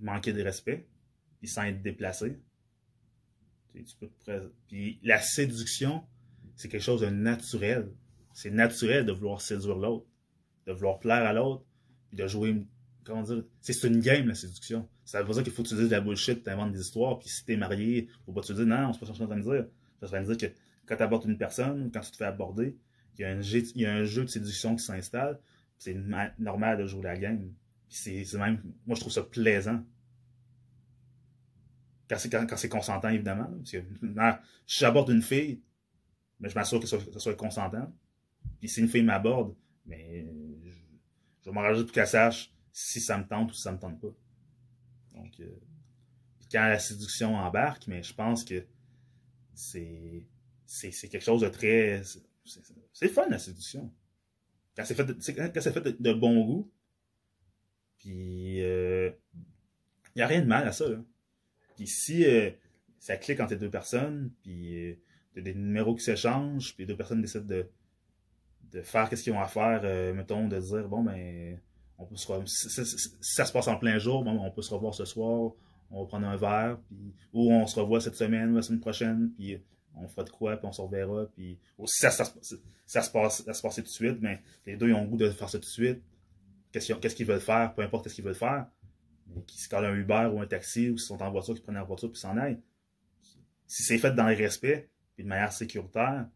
manquer de respect, puis sans être déplacé. Tu tu Puis la séduction, c'est quelque chose de naturel. C'est naturel de vouloir séduire l'autre, de vouloir plaire à l'autre, puis de jouer. Comment dire C'est une game, la séduction. Ça veut pas dire qu'il faut que tu dises de la bullshit, tu inventes des histoires, puis si t'es marié, faut pas te dire non, c'est pas ça que je suis en train de dire. Je suis en train de dire que quand tu abordes une personne, quand tu te fais aborder, il y a un jeu, de séduction qui s'installe, c'est ma- normal de jouer la game. C'est même, moi je trouve ça plaisant. Quand c'est quand, quand consentant, évidemment. Parce que non, si j'aborde une fille, mais je m'assure que ce soit, consentant. Puis si une fille m'aborde, mais je, je vais m'en rajouter pour qu'elle sache si ça me tente ou si ça me tente pas. Donc, euh, quand la séduction embarque, mais je pense que c'est c'est quelque chose de très c'est- fun la séduction quand c'est fait de, fait de, bon goût puis il y a rien de mal à ça là. Puis si euh, ça clique entre les deux personnes puis euh, t'as des numéros qui s'échangent puis les deux personnes décident de de faire qu'est-ce qu'ils ont à faire euh, mettons de dire bon ben on peut se re- si, ça se passe en plein jour bon, on peut se revoir ce soir on va prendre un verre puis ou on se revoit cette semaine ou la semaine prochaine puis on fera de quoi, puis on se reverra, puis ou si ça, se- passe, ça se passait tout de suite, mais les deux ils ont le goût de faire ça tout de suite. Qu'est-ce qu'ils veulent faire, peu importe ce qu'ils veulent faire. Qu'ils se collent un Uber ou un taxi, ou s'ils sont en voiture, qu'ils prennent la voiture, puis s'en aillent. Si c'est fait dans le respect, puis de manière sécuritaire,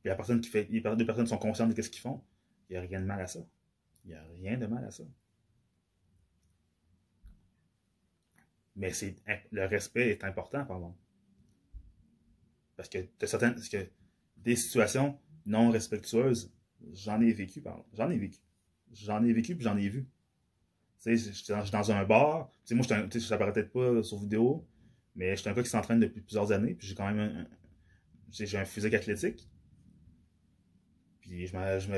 puis la personne qui fait, les deux personnes sont conscientes de ce qu'ils font, il n'y a rien de mal à ça. Il n'y a rien de mal à ça. Mais le respect est important, pardon. Parce que certaines, parce que des situations non respectueuses, j'en ai vécu, pardon. J'en ai vécu. J'en ai vécu puis j'en ai vu. Tu sais, j'étais dans, dans un bar. Tu sais, moi, un- ça paraît peut-être pas sur vidéo, mais j'étais un gars qui s'entraîne depuis plusieurs années, puis j'ai quand même un, j'ai un physique athlétique. Puis je,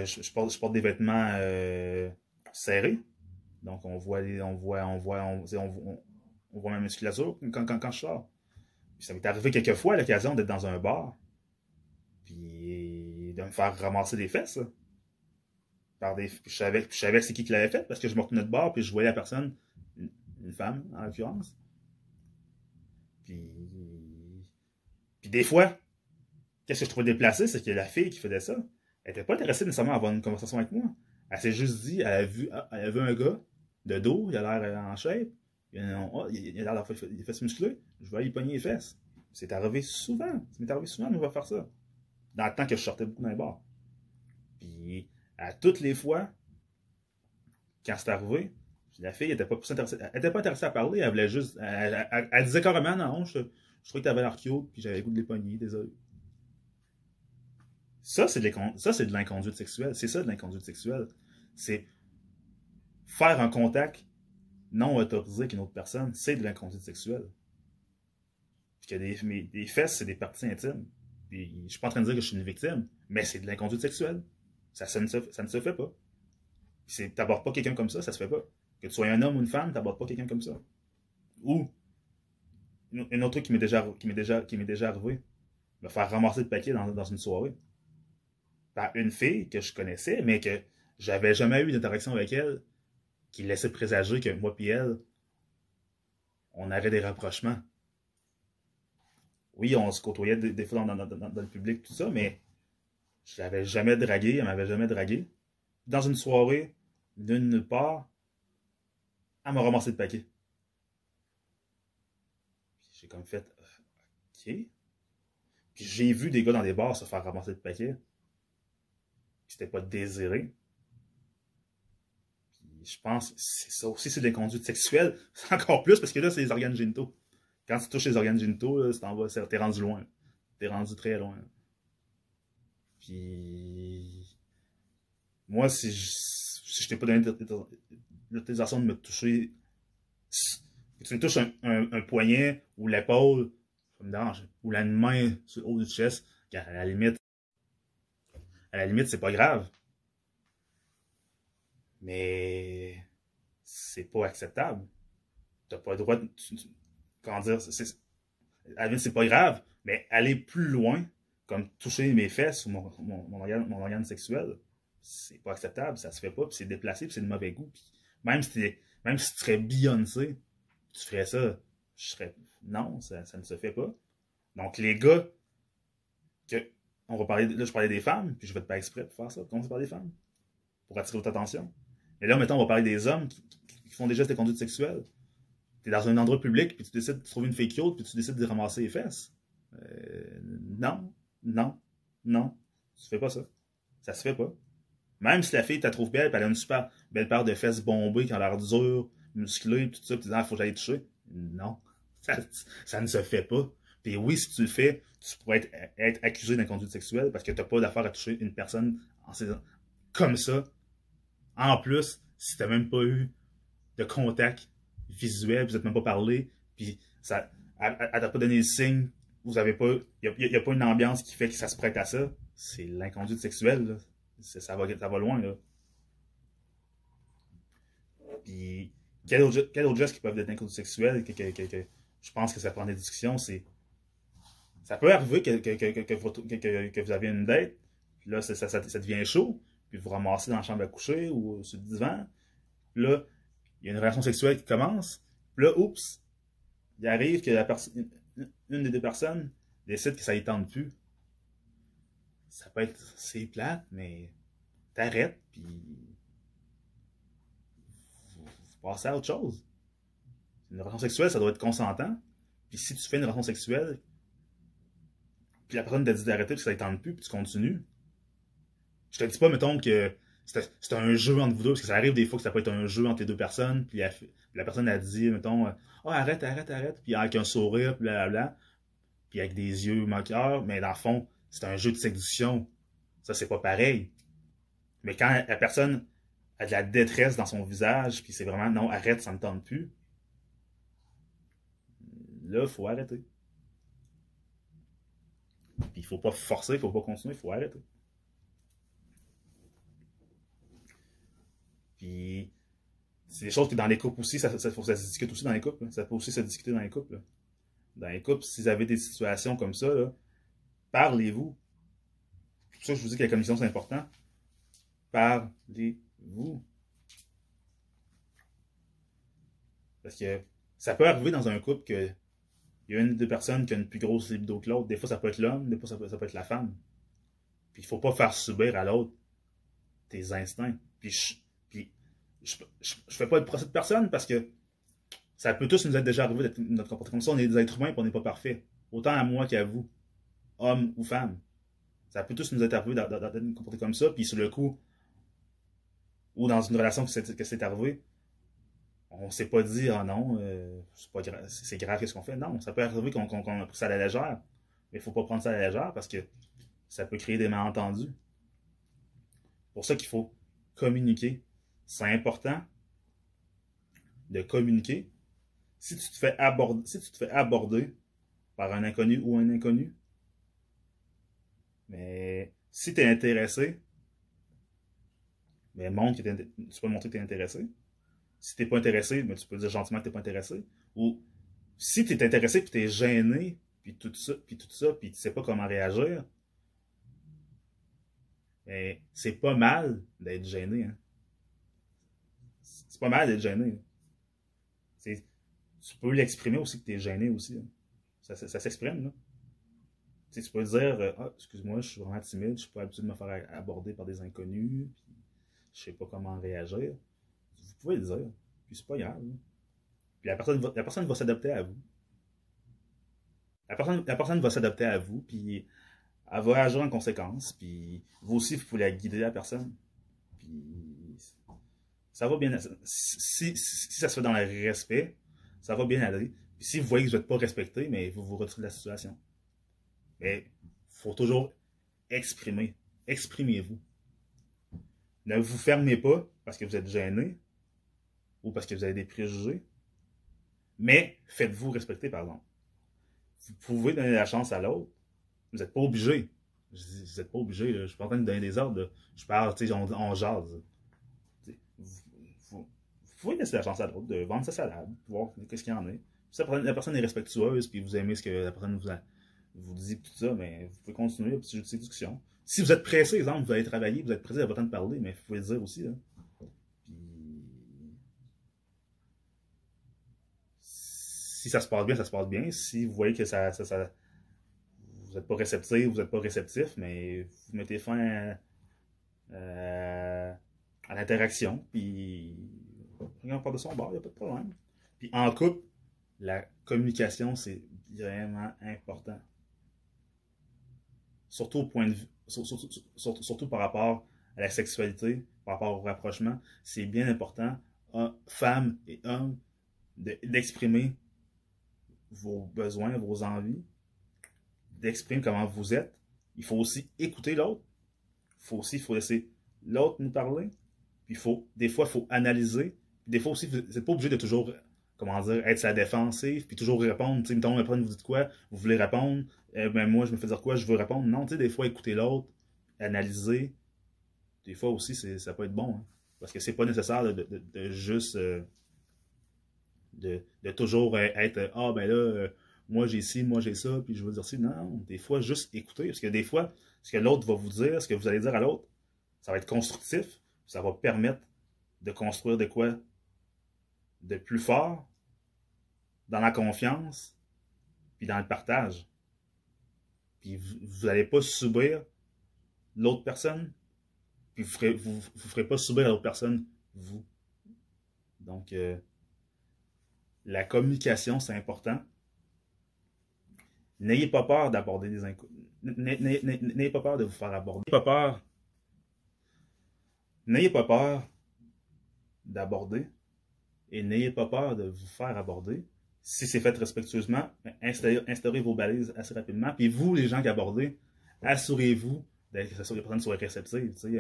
je, je, porte, je porte des vêtements euh, serrés. Donc on voit les, on voit, on voit, on, voit ma musculature quand, quand, quand je sors. Puis ça m'est arrivé quelques fois à l'occasion d'être dans un bar. Puis de me faire ramasser des fesses. Par des, je savais, je savais c'est qui qui l'avait fait parce que je me retenais de bar puis je voyais la personne, une, femme en l'occurrence. Puis, puis des fois, qu'est-ce que je trouvais déplacé, c'est que la fille qui faisait ça, elle était pas intéressée nécessairement à avoir une conversation avec moi. Elle s'est juste dit, elle a vu, ah, elle a vu un gars de dos, il a l'air euh, en shape, il a, oh, il il a l'air d'avoir fait des fesses musclées, je vais y pogner les fesses. C'est arrivé souvent. Ça m'est arrivé souvent de me faire ça. Dans le temps que je sortais beaucoup dans les bars. Puis, à toutes les fois, quand c'est arrivé, la fille était pas intéressée, à parler, elle voulait juste, elle, disait carrément, non, je, je trouvais que t'avais l'air cute, puis j'avais le goût de les pogner, désolé. Ça, c'est de, l'inconduite sexuelle. C'est ça de l'inconduite sexuelle. C'est faire un contact non autorisé avec une autre personne, c'est de l'inconduite sexuelle. Puis que des, des fesses, c'est des parties intimes. Puis je suis pas en train de dire que je suis une victime, mais c'est de l'inconduite sexuelle. Ça, ça, ne se, ça ne se fait pas. Puis c'est- t'abordes pas quelqu'un comme ça, ça se fait pas. Que tu sois un homme ou une femme, t'abordes pas quelqu'un comme ça. Ou, un autre truc qui m'est déjà, qui déjà, déjà arrivé, me faire ramasser de paquet dans, dans une soirée. Par une fille que je connaissais, mais que j'avais jamais eu d'interaction avec elle, qui laissait présager que moi et elle, on avait des rapprochements. Oui, on se côtoyait des, fois dans- dans le public, tout ça, mais je l'avais jamais dragué, elle m'avait jamais dragué. Dans une soirée, d'une part, elle m'a ramassé de paquet. J'ai comme fait, ok. J'ai vu des gars dans des bars se faire ramasser de paquets. Puis C'était pas désiré. Je pense que c'est ça aussi, c'est des conduites sexuelles. [LAUGHS] C'est encore plus parce que là, c'est les organes génitaux. Quand tu touches les organes génitaux, t'es rendu loin. T'es rendu très loin. Moi, si je si t'ai pas donné l'autor- l'autorisation de me toucher, si tu me touches un, poignet ou l'épaule, ça me dérange. Ou la main sur le haut du chest, à la limite, à la limite, c'est pas grave. Mais c'est pas acceptable. T'as pas le droit de. comment dire? à la limite, c'est pas grave, mais aller plus loin comme toucher mes fesses ou mon, mon, mon organe, mon organe sexuel, c'est pas acceptable, ça se fait pas, puis c'est déplacé, puis c'est de mauvais goût. Puis même si même si tu serais Beyoncé, tu ferais ça, je serais. Non, ça, ça ne se fait pas. Donc les gars, que on va parler, là je parlais des femmes, puis je vais pas exprès pour faire ça, commencer par des femmes, pour attirer votre attention. Et là, maintenant, on va parler des hommes qui, qui- font des gestes de conduite sexuelle. T'es dans un endroit public, puis tu décides de trouver une fille cute, puis tu décides de ramasser les fesses. Euh, non, non, non, tu fais pas ça. Ça se fait pas. Même si la fille te trouve belle, elle a une super belle paire de fesses bombées qui ont l'air dures, musclées, tout ça, puis tu dis, ah, faut que j'aille toucher. Non, [LAUGHS] ça, ne se fait pas. Puis oui, si tu le fais, tu pourrais être, être accusé d'inconduite sexuelle parce que t'as pas d'affaire à toucher une personne en comme ça. En plus, si t'as même pas eu de contact visuel, puis vous êtes même pas parlé, puis ça, elle t'a pas donné le signe, vous avez pas, y a, y a- pas une ambiance qui fait que ça se prête à ça, c'est l'inconduite sexuelle, là. Ça va, ça va loin, là. Puis, quel autre, quel geste qui peuvent être inconduite sexuelle, que, je pense que ça prend des discussions, c'est, ça peut arriver que, que, vous, avez une date, puis là, ça- ça devient chaud, puis vous ramassez dans la chambre à coucher ou sur le divan, puis là, il y a une relation sexuelle qui commence, puis là, oups, il arrive que la personne, une des deux personnes décide que ça y tente plus. Ça peut être, c'est plate, mais t'arrêtes, puis vous, passez à autre chose. Une relation sexuelle, ça doit être consentant, puis si tu fais une relation sexuelle, puis la personne t'a dit d'arrêter parce que ça y tente plus, puis tu continues, je te dis pas, mettons, que c'est un jeu entre vous deux, parce que ça arrive des fois que ça peut être un jeu entre les deux personnes, puis la, personne a dit, mettons, oh, arrête, arrête, arrête, puis avec un sourire, blablabla, puis avec des yeux moqueurs, mais dans le fond, c'est un jeu de séduction. Ça, c'est pas pareil. Mais quand la personne a de la détresse dans son visage, puis c'est vraiment, non, arrête, ça me tente plus, là, faut arrêter. Puis il faut pas forcer, il faut pas continuer, il faut arrêter. Puis c'est des choses que dans les couples aussi, ça, ça, que ça se discute aussi dans les couples. Ça peut aussi se discuter dans les couples. Dans les couples, si vous avez des situations comme ça, parlez-vous. C'est pour ça que je vous dis que la commission, c'est important. Parlez-vous. Parce que ça peut arriver dans un couple que il y a une ou deux personnes qui a une plus grosse libido que l'autre. Des fois, ça peut être l'homme, des fois, ça peut, ça peut être la femme. Puis il faut pas faire subir à l'autre tes instincts. Puis je, je, je, fais pas de procès de personne parce que ça peut tous nous être déjà arrivé d'être notre comportement comme ça. On est des êtres humains et on n'est pas parfait. Autant à moi qu'à vous, homme ou femme. Ça peut tous nous être arrivé d'être nous comme ça. Puis sur le coup, ou dans une relation que c'est arrivé, on s'est pas dit ah non, euh, c'est grave, qu'est-ce qu'on fait. Non, ça peut arriver qu'on a pris ça à la légère. Mais il faut pas prendre ça à la légère parce que ça peut créer des malentendus. C'est pour ça qu'il faut communiquer. C'est important de communiquer. Si tu te fais aborder, si tu te fais aborder par un inconnu ou un inconnu, mais si tu es intéressé, mais montre que tu peux montrer que tu es intéressé. Si t'es pas intéressé, mais tu peux dire gentiment que t'es pas intéressé. Ou si tu es intéressé puis tu es gêné, puis tout ça, puis tout ça, puis tu sais pas comment réagir, mais c'est pas mal d'être gêné. Hein. C'est pas mal d'être gêné. Tu peux l'exprimer aussi que tu es gêné aussi. hein. Ça, ça, s'exprime. Là. Tu peux dire euh, Ah, excuse-moi, je suis vraiment timide, je suis pas habitué de me faire aborder par des inconnus, je sais pas comment réagir. Vous pouvez le dire, puis c'est pas grave. Puis la personne va, la personne va s'adapter à vous. La personne, la personne va s'adapter à vous, puis elle va agir en conséquence, puis vous aussi, vous pouvez la guider la personne. Ça va bien. Si, ça se fait dans le respect, ça va bien aller. Puis si vous voyez que vous n'êtes pas respecté, mais vous vous retirez de la situation. Mais faut toujours exprimer. Exprimez-vous. Ne vous fermez pas parce que vous êtes gêné ou parce que vous avez des préjugés, mais faites-vous respecter, par exemple. Vous pouvez donner la chance à l'autre. Vous n'êtes pas obligé. Vous n'êtes pas obligé. Je suis pas en train de donner des ordres. Je parle, tu sais, on, on jase. Pouvez laisser la chance à l'autre de vendre sa salade, voir qu'est-ce qu'il y en a. Si la personne- est respectueuse, puis vous aimez ce que la personne vous, vous dit tout ça, mais vous pouvez continuer la petite discussion. Si vous êtes pressé, exemple, vous allez travailler, vous êtes pressé, à votre temps de parler, mais vous pouvez le dire aussi. Là. Puis, si ça se passe bien, ça se passe bien. Si vous voyez que ça, ça, ça vous n'êtes pas réceptif, vous n'êtes pas réceptif, mais vous mettez fin à, euh, à l'interaction, puis on part de son bord, il n'y a pas de problème. Puis en couple, la communication, c'est vraiment important. Surtout point de vue, surtout, surtout, par rapport à la sexualité, par rapport au rapprochement, c'est bien important, femmes et hommes, d'exprimer vos besoins, vos envies, d'exprimer comment vous êtes. Il faut aussi écouter l'autre. Il faut aussi, faut laisser l'autre nous parler. Puis faut, des fois, il faut analyser. Des fois aussi, n'êtes pas obligé de toujours, comment dire, être sa défensive, puis toujours répondre. Tu sais, mettons, après, vous dites quoi, vous voulez répondre, eh ben moi, je me fais dire quoi, je veux répondre. Non, tu sais, des fois, écouter l'autre, analyser. Des fois aussi, ça peut être bon. Hein. parce que c'est pas nécessaire de, de, de juste. Euh, de, de, toujours être Ah, ben là, euh, moi j'ai ci, moi j'ai ça, puis je veux dire ci. Non, des fois, juste écouter. Parce que des fois, ce que l'autre va vous dire, ce que vous allez dire à l'autre, ça va être constructif, ça va permettre de construire de quoi de plus fort dans la confiance, puis dans le partage. Puis vous n'allez pas subir l'autre personne, puis vous ne ferez, pas subir l'autre personne, vous. Donc, euh, la communication, c'est important. N'ayez pas peur d'aborder des. N'ayez pas peur de vous faire aborder. N'ayez pas peur. N'ayez pas peur d'aborder et n'ayez pas peur de vous faire aborder. Si c'est fait respectueusement, instaurez, vos balises assez rapidement. Puis vous, les gens qui abordez, assurez-vous que les personnes soient réceptives. Tu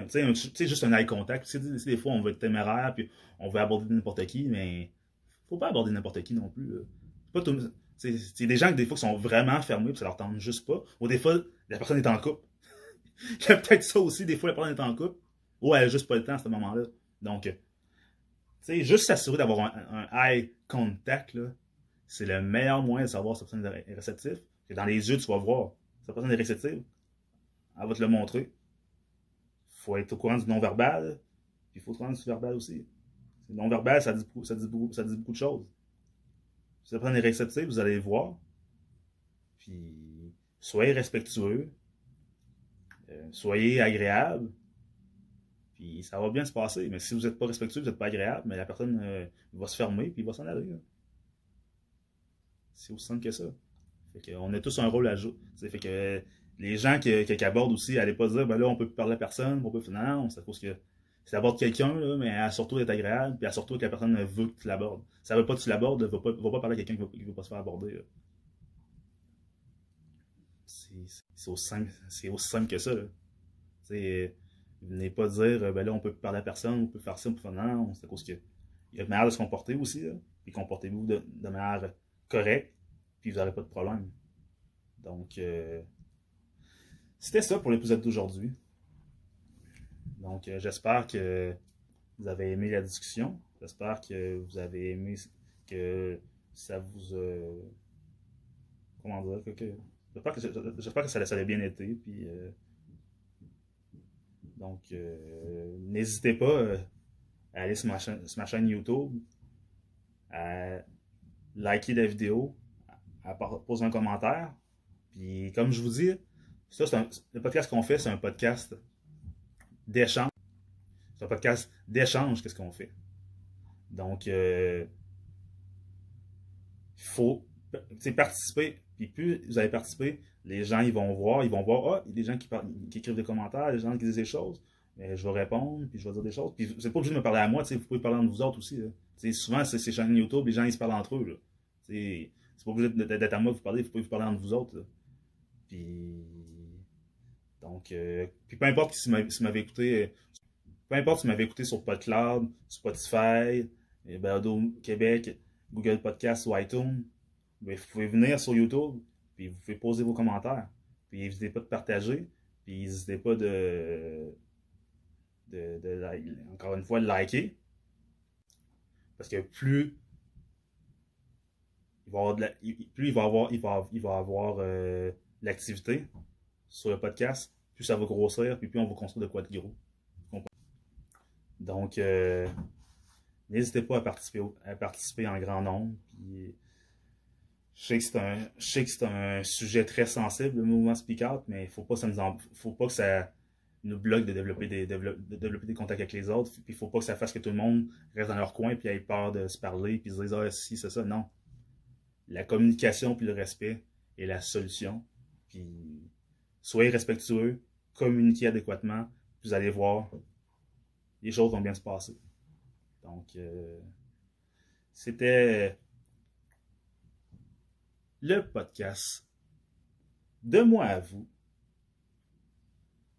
sais, juste un eye contact. Tu sais, des fois, on veut être téméraire, puis on veut aborder n'importe qui, mais faut pas aborder n'importe qui non plus. C'est des gens qui, des fois, sont vraiment fermés, puis ça leur tente juste pas. Ou des fois, la personne est en couple. [LAUGHS] Il y a peut-être ça aussi, des fois, la personne est en couple. Ou elle a juste pas le temps à ce moment-là. Donc, sais, juste s'assurer d'avoir un, eye contact, c'est le meilleur moyen de savoir si la personne est réceptive. Dans les yeux, tu vas voir si la personne est réceptive. Elle va te le montrer. Faut être au courant du non-verbal, il faut être au courant du verbal aussi. Le non-verbal, ça dit, beaucoup, de choses. Si la personne est réceptive, vous allez le voir. Puis, soyez respectueux. Euh, soyez agréable. Puis ça va bien se passer. Mais si vous n'êtes pas respectueux, vous n'êtes pas agréable, mais la personne euh, va se fermer, puis va s'en aller. C'est aussi simple que ça. Fait on a tous un rôle à jouer. fait que les gens qui, abordent aussi, n'allez pas dire, ben là, on peut plus parler à personne, on peut. Non, parce que si abordes quelqu'un, mais elle a surtout d'être agréable, puis elle surtout que la personne veut que tu l'abordes. Si elle veut pas que tu l'abordes, va pas, va pas parler à quelqu'un qui ne veut, pas se faire aborder. C'est aussi, simple, aussi simple que ça. Venez pas dire, euh, ben là, on peut parler à personne, on peut faire ça, on peut non, c'est à cause qu'il y a une manière de se comporter aussi, là. Puis comportez-vous de, manière correcte, puis vous n'aurez pas de problème. Donc, euh, c'était ça pour l'épisode d'aujourd'hui. Donc, euh, j'espère que vous avez aimé la discussion. J'espère que vous avez aimé que ça vous. comment dire que, que, j'espère que ça, ça a bien été. Donc, euh, n'hésitez pas euh, à aller sur ma, chaîne, YouTube, à liker la vidéo, à poser un commentaire. Puis, comme je vous dis, ça, le podcast qu'on fait, c'est un podcast d'échange. C'est un podcast d'échange, qu'est-ce qu'on fait. Donc, euh, il faut participer. Puis plus vous allez participer, les gens ils vont voir, ils vont voir, ah, il y a des gens qui, qui écrivent des commentaires, des gens qui disent des choses. Mais je vais répondre, puis je vais dire des choses. Puis c'est pas obligé de me parler à moi, vous pouvez parler entre vous autres aussi. Souvent, c'est ces chaînes YouTube, les gens ils se parlent entre eux. C'est pas obligé d'être à moi que vous parlez, vous pouvez vous parler entre vous autres. Puis. Donc, euh, puis peu importe si vous m'avez écouté, peu importe si vous m'avez écouté sur PodCloud, Spotify, Balado Québec, Google Podcast ou iTunes, vous pouvez venir sur YouTube, puis vous pouvez poser vos commentaires. Puis n'hésitez pas de partager, puis n'hésitez pas de, de, encore une fois, liker. Parce que plus il va avoir, plus il va avoir, il va, il va avoir euh, l'activité sur le podcast, plus ça va grossir, puis plus on va construire de quoi de gros. Donc, euh, n'hésitez pas à participer, à participer en grand nombre. Puis, je sais que c'est un, un sujet très sensible, le mouvement Speak Out, mais il faut pas faut pas que ça nous bloque de développer des, de développer des contacts avec les autres. Puis il faut pas que ça fasse que tout le monde reste dans leur coin puis ait peur de se parler puis se dire ah si c'est ça. Non. La communication puis le respect est la solution. Puis soyez respectueux, communiquez adéquatement, vous allez voir, les choses vont bien se passer. Donc euh, c'était le podcast de moi à vous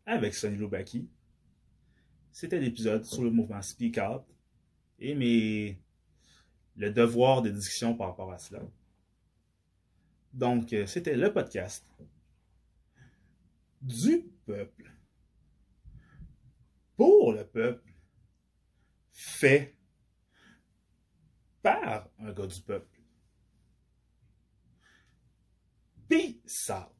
avec Sonny Lobaki. C'était l'épisode sur le mouvement Speak Out et mes le devoir de discussion par rapport à cela. Donc, euh, c'était le podcast du peuple pour le peuple fait par un gars du peuple. Peace out.